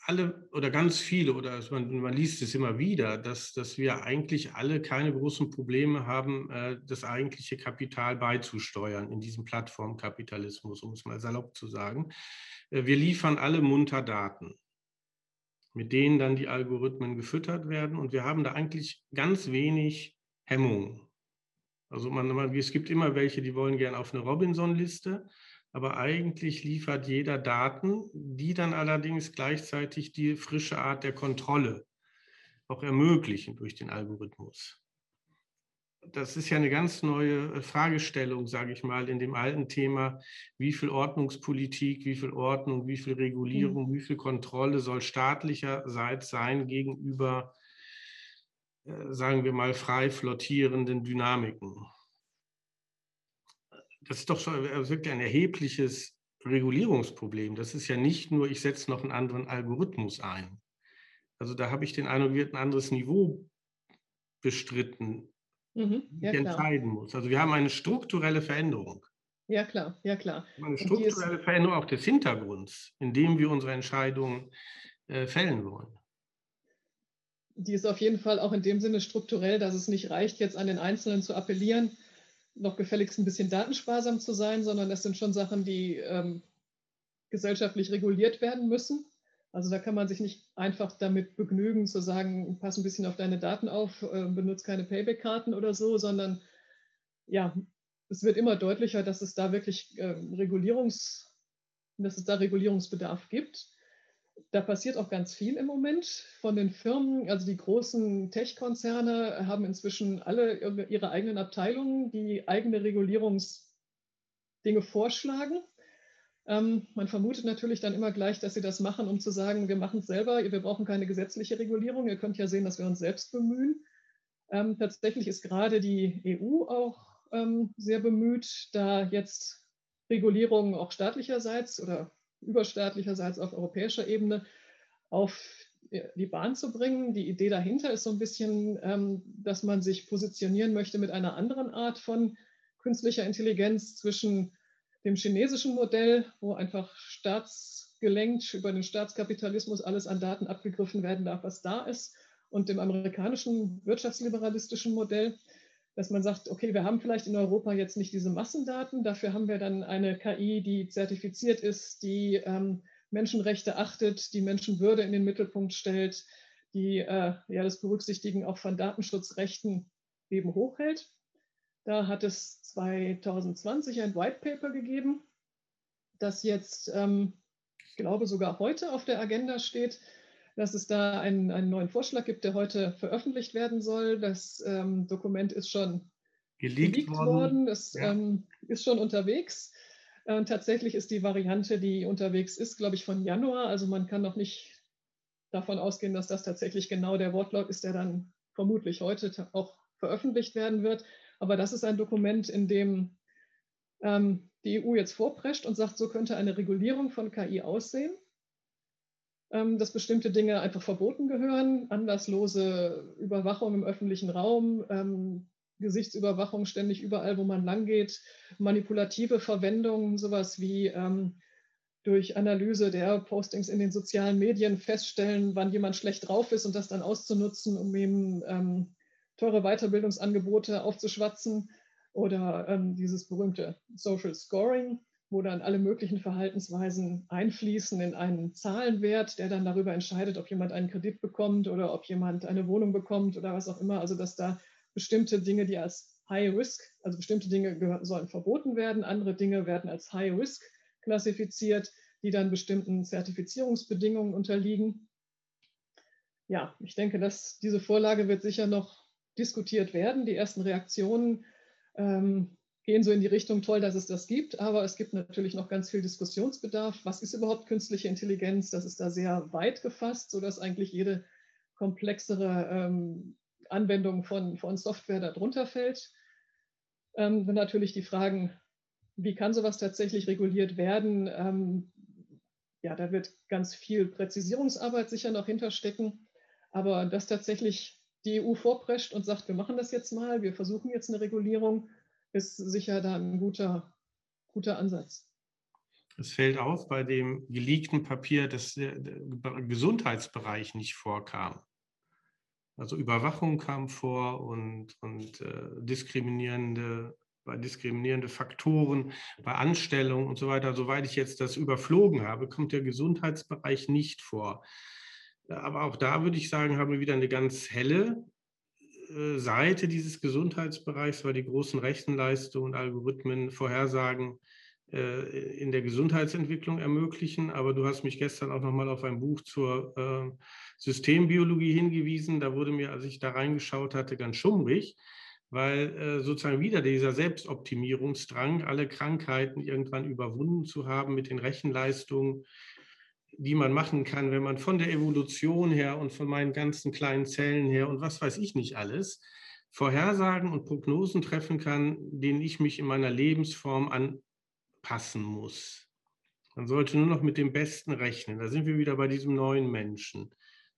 alle oder ganz viele, oder man, man, liest es immer wieder, dass, dass wir eigentlich alle keine großen Probleme haben, äh, das eigentliche Kapital beizusteuern in diesem Plattformkapitalismus, um es mal salopp zu sagen. Äh, wir liefern alle munter Daten, mit denen dann die Algorithmen gefüttert werden und wir haben da eigentlich ganz wenig Hemmungen. Also man, man, es gibt immer welche, die wollen gerne auf eine Robinson-Liste, aber eigentlich liefert jeder Daten, die dann allerdings gleichzeitig die frische Art der Kontrolle auch ermöglichen durch den Algorithmus. Das ist ja eine ganz neue äh, Fragestellung, sage ich mal, in dem alten Thema, wie viel Ordnungspolitik, wie viel Ordnung, wie viel Regulierung, mhm. wie viel Kontrolle soll staatlicherseits sein gegenüber äh, sagen wir mal, frei flottierenden Dynamiken. Das ist doch schon wirklich ein erhebliches Regulierungsproblem. Das ist ja nicht nur, ich setze noch einen anderen Algorithmus ein. Also da habe ich den Eindruck, wird ein anderes Niveau bestritten, mhm, ja, entscheiden muss. Also wir haben eine strukturelle Veränderung. Ja, klar, ja, klar. Eine strukturelle Veränderung auch des Hintergrunds, in dem wir unsere Entscheidungen äh, fällen wollen die ist auf jeden Fall auch in dem Sinne strukturell, dass es nicht reicht, jetzt an den Einzelnen zu appellieren, noch gefälligst ein bisschen datensparsam zu sein, sondern das sind schon Sachen, die ähm, gesellschaftlich reguliert werden müssen. Also da kann man sich nicht einfach damit begnügen zu sagen, pass ein bisschen auf deine Daten auf, äh, benutze keine Payback-Karten oder so, sondern ja, es wird immer deutlicher, dass es da wirklich äh, Regulierungs, dass es da Regulierungsbedarf gibt da passiert auch ganz viel im Moment von den Firmen. Also die großen Tech-Konzerne haben inzwischen alle ihre eigenen Abteilungen, die eigene Regulierungsdinge vorschlagen. Ähm, man vermutet natürlich dann immer gleich, dass sie das machen, um zu sagen, wir machen es selber, wir brauchen keine gesetzliche Regulierung. Ihr könnt ja sehen, dass wir uns selbst bemühen. Ähm, tatsächlich ist gerade die EU auch ähm, sehr bemüht, da jetzt Regulierungen auch staatlicherseits oder überstaatlicherseits auf europäischer Ebene auf die Bahn zu bringen. Die Idee dahinter ist so ein bisschen, ähm, dass man sich positionieren möchte mit einer anderen Art von künstlicher Intelligenz zwischen dem chinesischen Modell, wo einfach staatsgelenkt über den Staatskapitalismus alles an Daten abgegriffen werden darf, was da ist, und dem amerikanischen wirtschaftsliberalistischen Modell, dass man sagt, okay, wir haben vielleicht in Europa jetzt nicht diese Massendaten, dafür haben wir dann eine KI, die zertifiziert ist, die ähm, Menschenrechte achtet, die Menschenwürde in den Mittelpunkt stellt, die äh, ja, das Berücksichtigen auch von Datenschutzrechten eben hochhält. Da hat es 2020 ein White Paper gegeben, das jetzt, ähm, ich glaube, sogar heute auf der Agenda steht, dass es da einen, einen neuen Vorschlag gibt, der heute veröffentlicht werden soll. Das ähm, Dokument ist schon geleakt worden. worden. Das ja. ähm, ist schon unterwegs. Äh, tatsächlich ist die Variante, die unterwegs ist, glaube ich, von Januar. Also man kann noch nicht davon ausgehen, dass das tatsächlich genau der Wortlaut ist, der dann vermutlich heute auch veröffentlicht werden wird. Aber das ist ein Dokument, in dem ähm, die EU jetzt vorprescht und sagt, so könnte eine Regulierung von KI aussehen. Ähm, dass bestimmte Dinge einfach verboten gehören, anlasslose Überwachung im öffentlichen Raum, ähm, Gesichtsüberwachung ständig überall, wo man langgeht, manipulative Verwendung, sowas wie ähm, durch Analyse der Postings in den sozialen Medien feststellen, wann jemand schlecht drauf ist und das dann auszunutzen, um ihm ähm, teure Weiterbildungsangebote aufzuschwatzen oder ähm, dieses berühmte Social Scoring, wo dann alle möglichen Verhaltensweisen einfließen in einen Zahlenwert, der dann darüber entscheidet, ob jemand einen Kredit bekommt oder ob jemand eine Wohnung bekommt oder was auch immer. Also dass da bestimmte Dinge, die als High Risk, also bestimmte Dinge sollen verboten werden, andere Dinge werden als High Risk klassifiziert, die dann bestimmten Zertifizierungsbedingungen unterliegen. Ja, ich denke, dass diese Vorlage wird sicher noch diskutiert werden. Die ersten Reaktionen ähm, gehen so in die Richtung, toll, dass es das gibt, aber es gibt natürlich noch ganz viel Diskussionsbedarf. Was ist überhaupt künstliche Intelligenz? Das ist da sehr weit gefasst, sodass eigentlich jede komplexere ähm, Anwendung von, von Software darunter fällt. Ähm, dann natürlich die Fragen, wie kann sowas tatsächlich reguliert werden? Ähm, ja, da wird ganz viel Präzisierungsarbeit sicher noch hinterstecken. Aber dass tatsächlich die EU vorprescht und sagt, wir machen das jetzt mal, wir versuchen jetzt eine Regulierung, ist sicher da ein guter, guter Ansatz. Es fällt auf, bei dem geleakten Papier, dass der Gesundheitsbereich nicht vorkam. Also Überwachung kam vor und, und äh, diskriminierende, bei diskriminierende Faktoren, bei Anstellung und so weiter. Soweit ich jetzt das überflogen habe, kommt der Gesundheitsbereich nicht vor. Aber auch da würde ich sagen, haben wir wieder eine ganz helle Seite dieses Gesundheitsbereichs, weil die großen Rechenleistungen und Algorithmen Vorhersagen äh, in der Gesundheitsentwicklung ermöglichen. Aber du hast mich gestern auch noch mal auf ein Buch zur äh, Systembiologie hingewiesen. Da wurde mir, als ich da reingeschaut hatte, ganz schummrig, weil sozusagen wieder dieser Selbstoptimierungsdrang, alle Krankheiten irgendwann überwunden zu haben mit den Rechenleistungen, die man machen kann, wenn man von der Evolution her und von meinen ganzen kleinen Zellen her und was weiß ich nicht alles, Vorhersagen und Prognosen treffen kann, denen ich mich in meiner Lebensform anpassen muss. Man sollte nur noch mit dem Besten rechnen. Da sind wir wieder bei diesem neuen Menschen,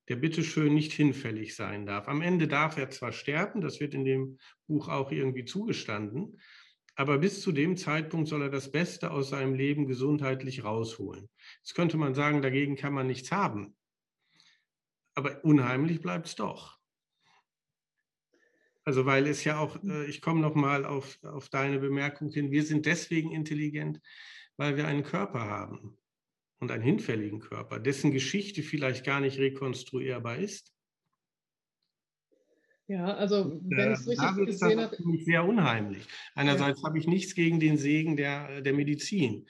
der bitteschön nicht hinfällig sein darf. Am Ende darf er zwar sterben, das wird in dem Buch auch irgendwie zugestanden, aber bis zu dem Zeitpunkt soll er das Beste aus seinem Leben gesundheitlich rausholen. Jetzt könnte man sagen, dagegen kann man nichts haben. Aber unheimlich bleibt es doch. Also weil es ja auch, äh, ich komme nochmal auf, auf deine Bemerkung hin, wir sind deswegen intelligent, weil wir einen Körper haben und einen hinfälligen Körper, dessen Geschichte vielleicht gar nicht rekonstruierbar ist. Ja, also wenn ich es richtig da gesehen habe. sehr unheimlich. Einerseits ja. habe ich nichts gegen den Segen der, der Medizin.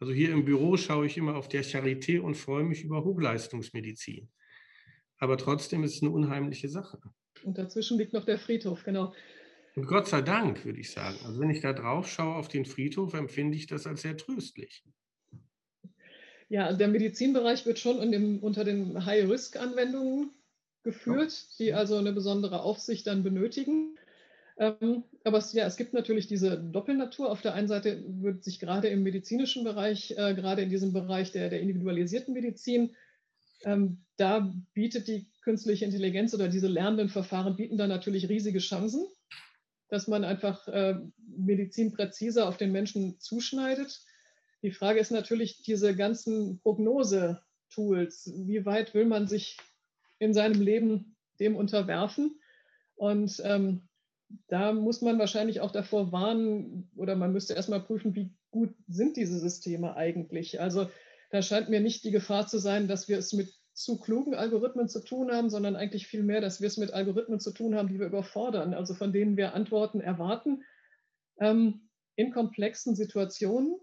Also hier im Büro schaue ich immer auf der Charité und freue mich über Hochleistungsmedizin. Aber trotzdem ist es eine unheimliche Sache. Und dazwischen liegt noch der Friedhof, genau. Und Gott sei Dank, würde ich sagen. Also wenn ich da drauf schaue auf den Friedhof, empfinde ich das als sehr tröstlich. Ja, der Medizinbereich wird schon unter den High-Risk-Anwendungen geführt, die also eine besondere Aufsicht dann benötigen. Ähm, aber es, ja, es gibt natürlich diese Doppelnatur. Auf der einen Seite wird sich gerade im medizinischen Bereich, äh, gerade in diesem Bereich der, der individualisierten Medizin, ähm, da bietet die künstliche Intelligenz oder diese lernenden Verfahren bieten da natürlich riesige Chancen, dass man einfach äh, Medizin präziser auf den Menschen zuschneidet. Die Frage ist natürlich diese ganzen Prognose-Tools. Wie weit will man sich in seinem Leben dem unterwerfen. Und ähm, da muss man wahrscheinlich auch davor warnen oder man müsste erstmal prüfen, wie gut sind diese Systeme eigentlich. Also da scheint mir nicht die Gefahr zu sein, dass wir es mit zu klugen Algorithmen zu tun haben, sondern eigentlich vielmehr, dass wir es mit Algorithmen zu tun haben, die wir überfordern, also von denen wir Antworten erwarten ähm, in komplexen Situationen,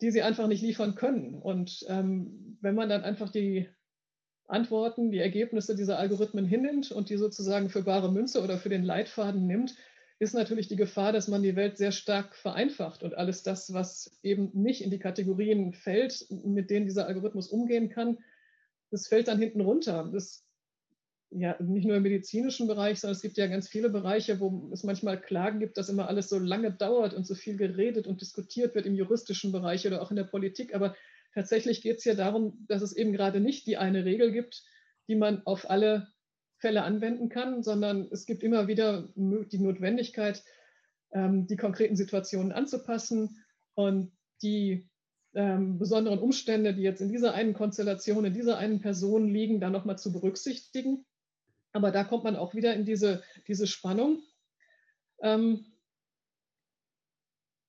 die sie einfach nicht liefern können. Und ähm, wenn man dann einfach die Antworten, die Ergebnisse dieser Algorithmen hinnimmt und die sozusagen für bare Münze oder für den Leitfaden nimmt, ist natürlich die Gefahr, dass man die Welt sehr stark vereinfacht und alles das, was eben nicht in die Kategorien fällt, mit denen dieser Algorithmus umgehen kann, das fällt dann hinten runter. Das ja nicht nur im medizinischen Bereich, sondern es gibt ja ganz viele Bereiche, wo es manchmal Klagen gibt, dass immer alles so lange dauert und so viel geredet und diskutiert wird im juristischen Bereich oder auch in der Politik. Aber Tatsächlich geht es hier darum, dass es eben gerade nicht die eine Regel gibt, die man auf alle Fälle anwenden kann, sondern es gibt immer wieder die Notwendigkeit, ähm, die konkreten Situationen anzupassen und die ähm, besonderen Umstände, die jetzt in dieser einen Konstellation, in dieser einen Person liegen, dann nochmal zu berücksichtigen. Aber da kommt man auch wieder in diese, diese Spannung. Ähm,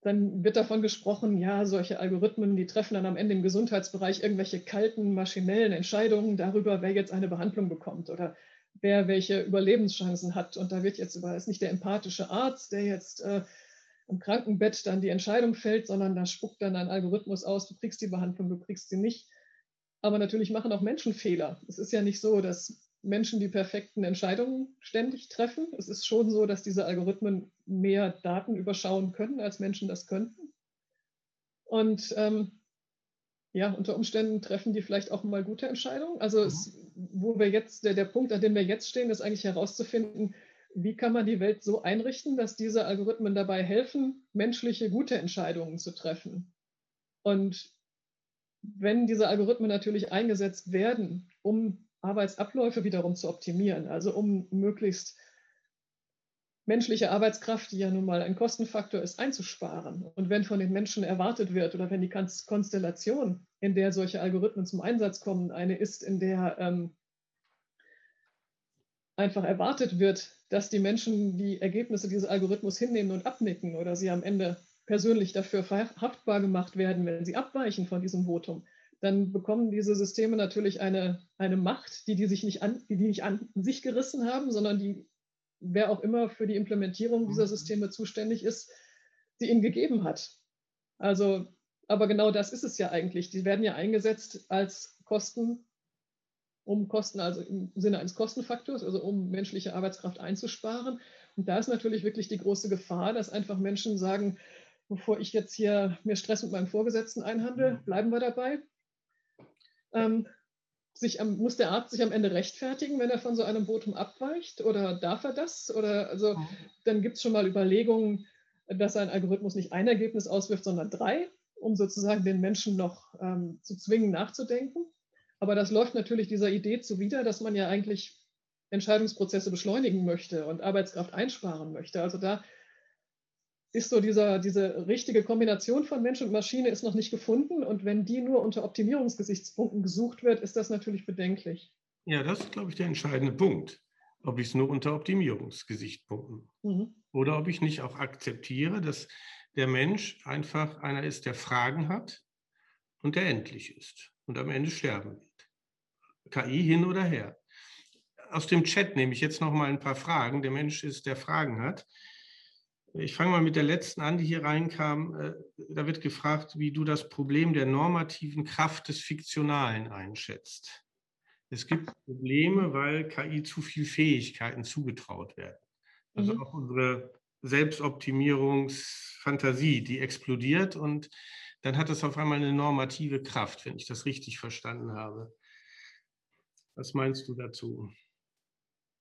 dann wird davon gesprochen, ja, solche Algorithmen, die treffen dann am Ende im Gesundheitsbereich irgendwelche kalten, maschinellen Entscheidungen darüber, wer jetzt eine Behandlung bekommt oder wer welche Überlebenschancen hat. Und da wird jetzt über, ist nicht der empathische Arzt, der jetzt äh, im Krankenbett dann die Entscheidung fällt, sondern da spuckt dann ein Algorithmus aus, du kriegst die Behandlung, du kriegst sie nicht. Aber natürlich machen auch Menschen Fehler. Es ist ja nicht so, dass Menschen die perfekten Entscheidungen ständig treffen. Es ist schon so, dass diese Algorithmen mehr Daten überschauen können, als Menschen das könnten. Und ähm, ja, unter Umständen treffen die vielleicht auch mal gute Entscheidungen. Also es, wo wir jetzt, der, der Punkt, an dem wir jetzt stehen, ist eigentlich herauszufinden, wie kann man die Welt so einrichten, dass diese Algorithmen dabei helfen, menschliche gute Entscheidungen zu treffen. Und wenn diese Algorithmen natürlich eingesetzt werden, um Arbeitsabläufe wiederum zu optimieren, also um möglichst menschliche Arbeitskraft, die ja nun mal ein Kostenfaktor ist, einzusparen. Und wenn von den Menschen erwartet wird oder wenn die Konstellation, in der solche Algorithmen zum Einsatz kommen, eine ist, in der ähm, einfach erwartet wird, dass die Menschen die Ergebnisse dieses Algorithmus hinnehmen und abnicken oder sie am Ende persönlich dafür verhaftbar gemacht werden, wenn sie abweichen von diesem Votum, dann bekommen diese Systeme natürlich eine, eine Macht, die die sich nicht an, die, die nicht an sich gerissen haben, sondern die, wer auch immer für die Implementierung dieser mhm. Systeme zuständig ist, sie ihnen gegeben hat. Also, aber genau das ist es ja eigentlich. Die werden ja eingesetzt als Kosten, um Kosten, also im Sinne eines Kostenfaktors, also um menschliche Arbeitskraft einzusparen. Und da ist natürlich wirklich die große Gefahr, dass einfach Menschen sagen, bevor ich jetzt hier mir Stress mit meinem Vorgesetzten einhandle, mhm. bleiben wir dabei ähm, sich am, muss der Arzt sich am Ende rechtfertigen, wenn er von so einem Votum abweicht? Oder darf er das? Oder also dann gibt es schon mal Überlegungen, dass ein Algorithmus nicht ein Ergebnis auswirft, sondern drei, um sozusagen den Menschen noch ähm, zu zwingen, nachzudenken. Aber das läuft natürlich dieser Idee zuwider, dass man ja eigentlich Entscheidungsprozesse beschleunigen möchte und Arbeitskraft einsparen möchte. Also da ist so dieser, diese richtige Kombination von Mensch und Maschine ist noch nicht gefunden. Und wenn die nur unter Optimierungsgesichtspunkten gesucht wird, ist das natürlich bedenklich. Ja, das ist, glaube ich, der entscheidende Punkt. Ob ich es nur unter Optimierungsgesichtspunkten mhm. oder ob ich nicht auch akzeptiere, dass der Mensch einfach einer ist, der Fragen hat und der endlich ist und am Ende sterben wird. KI hin oder her. Aus dem Chat nehme ich jetzt noch mal ein paar Fragen. Der Mensch ist, der Fragen hat. Ich fange mal mit der letzten an, die hier reinkam. Äh, da wird gefragt, wie du das Problem der normativen Kraft des Fiktionalen einschätzt. Es gibt Probleme, weil KI zu viel Fähigkeiten zugetraut werden. Also mhm. auch unsere Selbstoptimierungsfantasie, die explodiert und dann hat es auf einmal eine normative Kraft, wenn ich das richtig verstanden habe. Was meinst du dazu?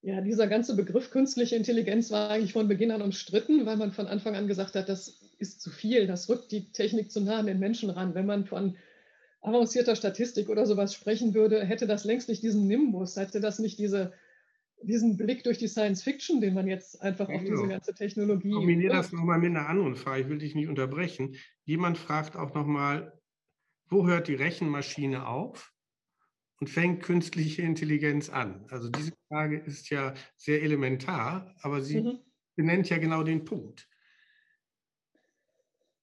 Ja, dieser ganze Begriff künstliche Intelligenz war eigentlich von Beginn an umstritten, weil man von Anfang an gesagt hat, das ist zu viel, das rückt die Technik zu nah an den Menschen ran. Wenn man von avancierter Statistik oder sowas sprechen würde, hätte das längst nicht diesen Nimbus, hätte das nicht diese, diesen Blick durch die Science Fiction, den man jetzt einfach auf diese ganze Technologie. Ich kombiniere das nochmal mit einer anderen Frage, ich will dich nicht unterbrechen. Jemand fragt auch nochmal, wo hört die Rechenmaschine auf? Und fängt künstliche Intelligenz an? Also diese Frage ist ja sehr elementar, aber sie mhm. benennt ja genau den Punkt.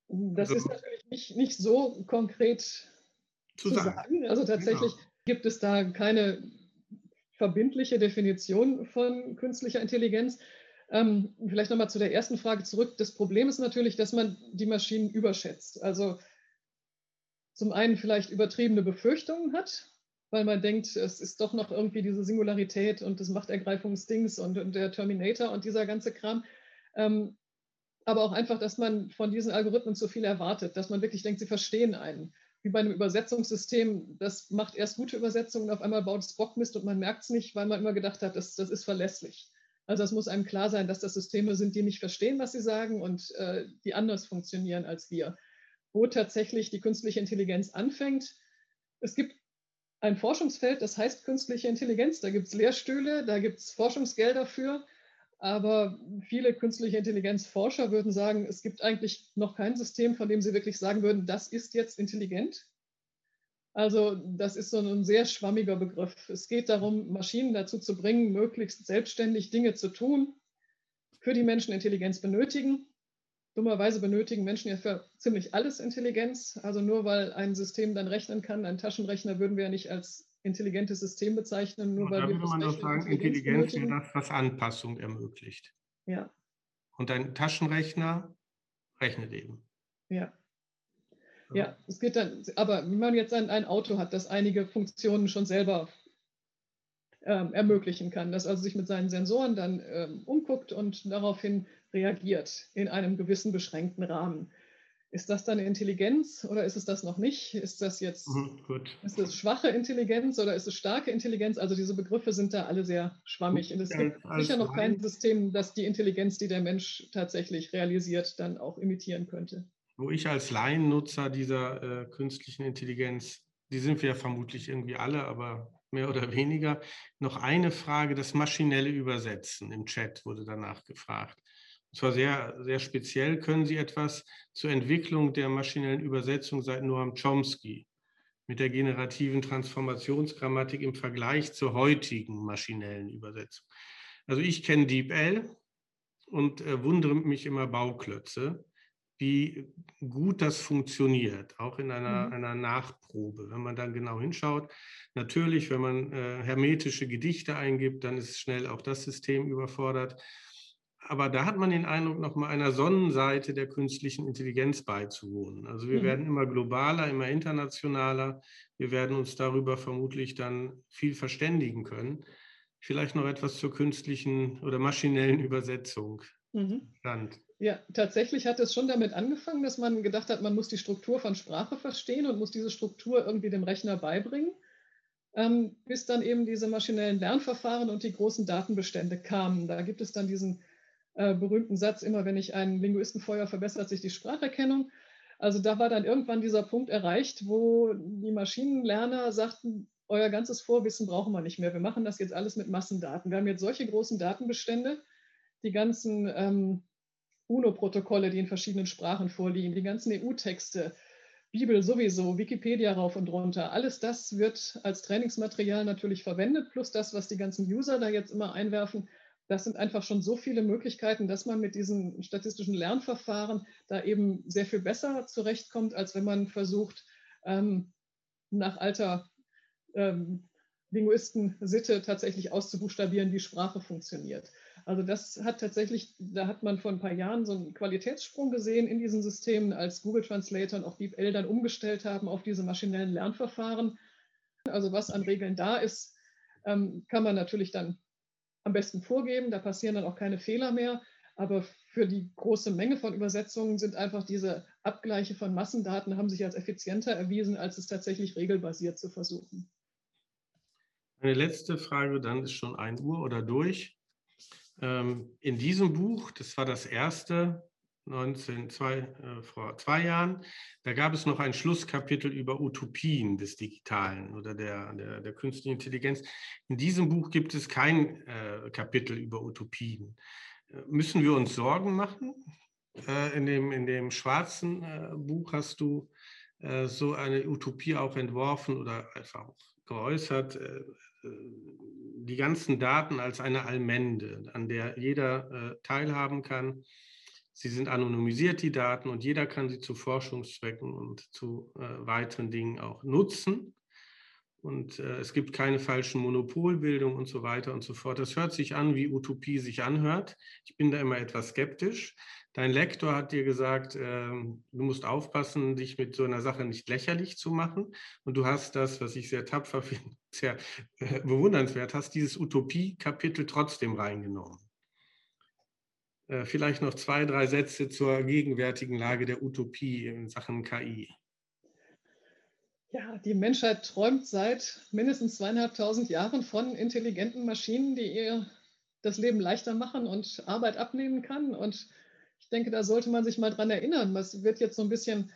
Das also, ist natürlich nicht, nicht so konkret zu, sagen. sagen. Also tatsächlich genau. gibt es da keine verbindliche Definition von künstlicher Intelligenz. Ähm, vielleicht nochmal zu der ersten Frage zurück. Das Problem ist natürlich, dass man die Maschinen überschätzt. Also zum einen vielleicht übertriebene Befürchtungen hat, weil man denkt, es ist doch noch irgendwie diese Singularität und das Machtergreifungsdings und, und der Terminator und dieser ganze Kram. Ähm, aber auch einfach, dass man von diesen Algorithmen zu viel erwartet, dass man wirklich denkt, sie verstehen einen. Wie bei einem Übersetzungssystem, das macht erst gute Übersetzungen, auf einmal baut es Bockmist und man merkt es nicht, weil man immer gedacht hat, das, das ist verlässlich. Also es muss einem klar sein, dass das Systeme sind, die nicht verstehen, was sie sagen und äh, die anders funktionieren als wir. Wo tatsächlich die künstliche Intelligenz anfängt, es gibt ein Forschungsfeld, das heißt künstliche Intelligenz. Da gibt es Lehrstühle, da gibt es Forschungsgelder für. Aber viele künstliche Intelligenzforscher würden sagen, es gibt eigentlich noch kein System, von dem sie wirklich sagen würden, das ist jetzt intelligent. Also das ist so ein sehr schwammiger Begriff. Es geht darum, Maschinen dazu zu bringen, möglichst selbstständig Dinge zu tun, für die Menschen Intelligenz benötigen. Dummerweise benötigen Menschen ja für ziemlich alles Intelligenz. Also nur weil ein System dann rechnen kann, ein Taschenrechner würden wir ja nicht als intelligentes System bezeichnen, nur weil da wir würde man doch sagen, Intelligenz wäre das, was Anpassung ermöglicht. Ja. Und ein Taschenrechner rechnet eben. Ja. Ja, es geht dann, aber wenn man jetzt ein, ein Auto hat, das einige Funktionen schon selber ähm, ermöglichen kann, das also sich mit seinen Sensoren dann ähm, umguckt und daraufhin reagiert in einem gewissen beschränkten Rahmen. Ist das dann Intelligenz oder ist es das noch nicht? Ist das jetzt mhm, ist das schwache Intelligenz oder ist es starke Intelligenz? Also diese Begriffe sind da alle sehr schwammig. Und es gibt sicher noch kein System, das die Intelligenz, die der Mensch tatsächlich realisiert, dann auch imitieren könnte. Wo ich als Laiennutzer dieser äh, künstlichen Intelligenz, die sind wir ja vermutlich irgendwie alle, aber mehr oder weniger, noch eine Frage, das maschinelle Übersetzen im Chat wurde danach gefragt zwar sehr, sehr speziell, können Sie etwas zur Entwicklung der maschinellen Übersetzung seit Noam Chomsky mit der generativen Transformationsgrammatik im Vergleich zur heutigen maschinellen Übersetzung. Also ich kenne DeepL und äh, wundere mich immer Bauklötze, wie gut das funktioniert, auch in einer, mhm. einer Nachprobe. Wenn man dann genau hinschaut, natürlich, wenn man äh, hermetische Gedichte eingibt, dann ist schnell auch das System überfordert aber da hat man den Eindruck, noch mal einer Sonnenseite der künstlichen Intelligenz beizuwohnen. Also wir mhm. werden immer globaler, immer internationaler. Wir werden uns darüber vermutlich dann viel verständigen können. Vielleicht noch etwas zur künstlichen oder maschinellen Übersetzung. Mhm. Ja, tatsächlich hat es schon damit angefangen, dass man gedacht hat, man muss die Struktur von Sprache verstehen und muss diese Struktur irgendwie dem Rechner beibringen, ähm, bis dann eben diese maschinellen Lernverfahren und die großen Datenbestände kamen. Da gibt es dann diesen äh, berühmten Satz, immer wenn ich einen Linguisten feuer, verbessert sich die Spracherkennung. Also da war dann irgendwann dieser Punkt erreicht, wo die Maschinenlerner sagten, euer ganzes Vorwissen brauchen wir nicht mehr. Wir machen das jetzt alles mit Massendaten. Wir haben jetzt solche großen Datenbestände, die ganzen ähm, UNO-Protokolle, die in verschiedenen Sprachen vorliegen, die ganzen EU-Texte, Bibel sowieso, Wikipedia rauf und runter. Alles das wird als Trainingsmaterial natürlich verwendet, plus das, was die ganzen User da jetzt immer einwerfen das sind einfach schon so viele Möglichkeiten, dass man mit diesen statistischen Lernverfahren da eben sehr viel besser zurechtkommt, als wenn man versucht, ähm, nach alter ähm, Linguisten-Sitte tatsächlich auszubuchstabieren, wie Sprache funktioniert. Also das hat tatsächlich, da hat man vor ein paar Jahren so einen Qualitätssprung gesehen in diesen Systemen, als Google Translator und auch DeepL dann umgestellt haben auf diese maschinellen Lernverfahren. Also was an Regeln da ist, ähm, kann man natürlich dann am besten vorgeben. Da passieren dann auch keine Fehler mehr. Aber für die große Menge von Übersetzungen sind einfach diese Abgleiche von Massendaten haben sich als effizienter erwiesen, als es tatsächlich regelbasiert zu versuchen. Eine letzte Frage, dann ist schon ein Uhr oder durch. Ähm, in diesem Buch, das war das erste, 19, zwei, äh, vor zwei Jahren, da gab es noch ein Schlusskapitel über Utopien des Digitalen oder der, der, der künstlichen Intelligenz. In diesem Buch gibt es kein äh, Kapitel über Utopien. Äh, müssen wir uns Sorgen machen? Äh, in, dem, in dem schwarzen äh, Buch hast du äh, so eine Utopie auch entworfen oder einfach geäußert die ganzen Daten als eine Allmende, an der jeder teilhaben kann Sie sind anonymisiert, die Daten, und jeder kann sie zu Forschungszwecken und zu äh, weiteren Dingen auch nutzen. Und äh, es gibt keine falschen Monopolbildung und so weiter und so fort. Das hört sich an, wie Utopie sich anhört. Ich bin da immer etwas skeptisch. Dein Lektor hat dir gesagt, äh, du musst aufpassen, dich mit so einer Sache nicht lächerlich zu machen. Und du hast das, was ich sehr tapfer finde, sehr äh, bewundernswert, hast dieses Utopie-Kapitel trotzdem reingenommen. Äh, vielleicht noch zwei, drei Sätze zur gegenwärtigen Lage der Utopie in Sachen KI. Ja, die Menschheit träumt seit mindestens zweieinhalbtausend Jahren von intelligenten Maschinen, die ihr das Leben leichter machen und Arbeit abnehmen kann. Und ich denke, da sollte man sich mal dran erinnern. Es wird jetzt so ein bisschen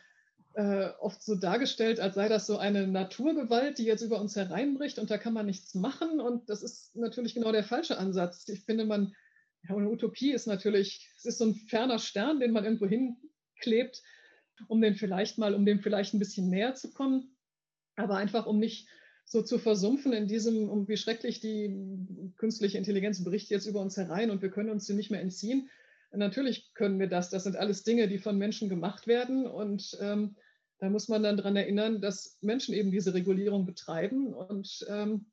äh, oft so dargestellt, als sei das so eine Naturgewalt, die jetzt über uns hereinbricht und da kann man nichts machen. Und das ist natürlich genau der falsche Ansatz. Ich finde, man ja, eine Utopie ist natürlich, es ist so ein ferner Stern, den man irgendwo hinklebt, um den vielleicht mal, um dem vielleicht ein bisschen näher zu kommen, aber einfach um nicht so zu versumpfen in diesem, um wie schrecklich die künstliche Intelligenz bricht jetzt über uns herein und wir können uns sie nicht mehr entziehen. Natürlich können wir das. Das sind alles Dinge, die von Menschen gemacht werden. Und ähm, da muss man dann daran erinnern, dass Menschen eben diese Regulierung betreiben. Und ähm,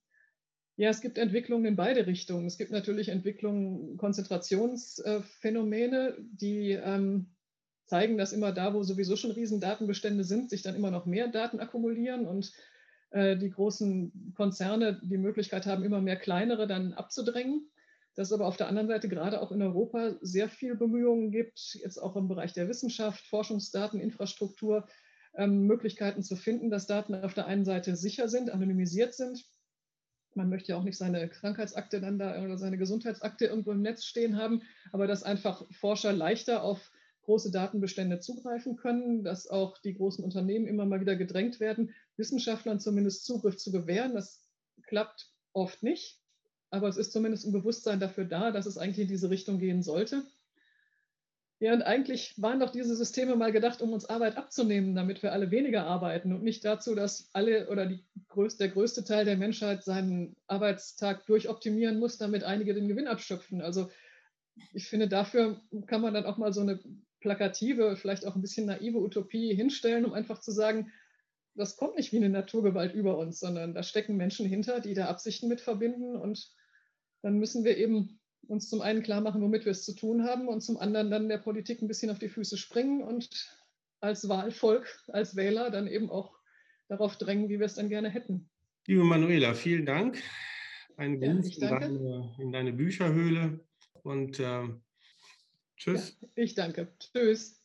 ja, es gibt Entwicklungen in beide Richtungen. Es gibt natürlich Entwicklungen, Konzentrationsphänomene, die ähm, zeigen, dass immer da, wo sowieso schon Riesendatenbestände sind, sich dann immer noch mehr Daten akkumulieren und äh, die großen Konzerne die Möglichkeit haben, immer mehr kleinere dann abzudrängen. Dass es aber auf der anderen Seite gerade auch in Europa sehr viel Bemühungen gibt, jetzt auch im Bereich der Wissenschaft, Forschungsdaten, Infrastruktur, ähm, Möglichkeiten zu finden, dass Daten auf der einen Seite sicher sind, anonymisiert sind man möchte ja auch nicht seine Krankheitsakte dann da oder seine Gesundheitsakte irgendwo im Netz stehen haben, aber dass einfach Forscher leichter auf große Datenbestände zugreifen können, dass auch die großen Unternehmen immer mal wieder gedrängt werden, Wissenschaftlern zumindest Zugriff zu gewähren. Das klappt oft nicht, aber es ist zumindest ein Bewusstsein dafür da, dass es eigentlich in diese Richtung gehen sollte. Ja, und eigentlich waren doch diese Systeme mal gedacht, um uns Arbeit abzunehmen, damit wir alle weniger arbeiten und nicht dazu, dass alle oder größte, der größte Teil der Menschheit seinen Arbeitstag durchoptimieren muss, damit einige den Gewinn abschöpfen. Also ich finde, dafür kann man dann auch mal so eine plakative, vielleicht auch ein bisschen naive Utopie hinstellen, um einfach zu sagen, das kommt nicht wie eine Naturgewalt über uns, sondern da stecken Menschen hinter, die da Absichten mit verbinden und dann müssen wir eben uns zum einen klar machen, womit wir es zu tun haben und zum anderen dann der Politik ein bisschen auf die Füße springen und als Wahlvolk, als Wähler dann eben auch darauf drängen, wie wir es dann gerne hätten. Liebe Manuela, vielen Dank. Ein Gruß ja, in, deine, in deine Bücherhöhle und äh, tschüss. Ja, ich danke. Tschüss.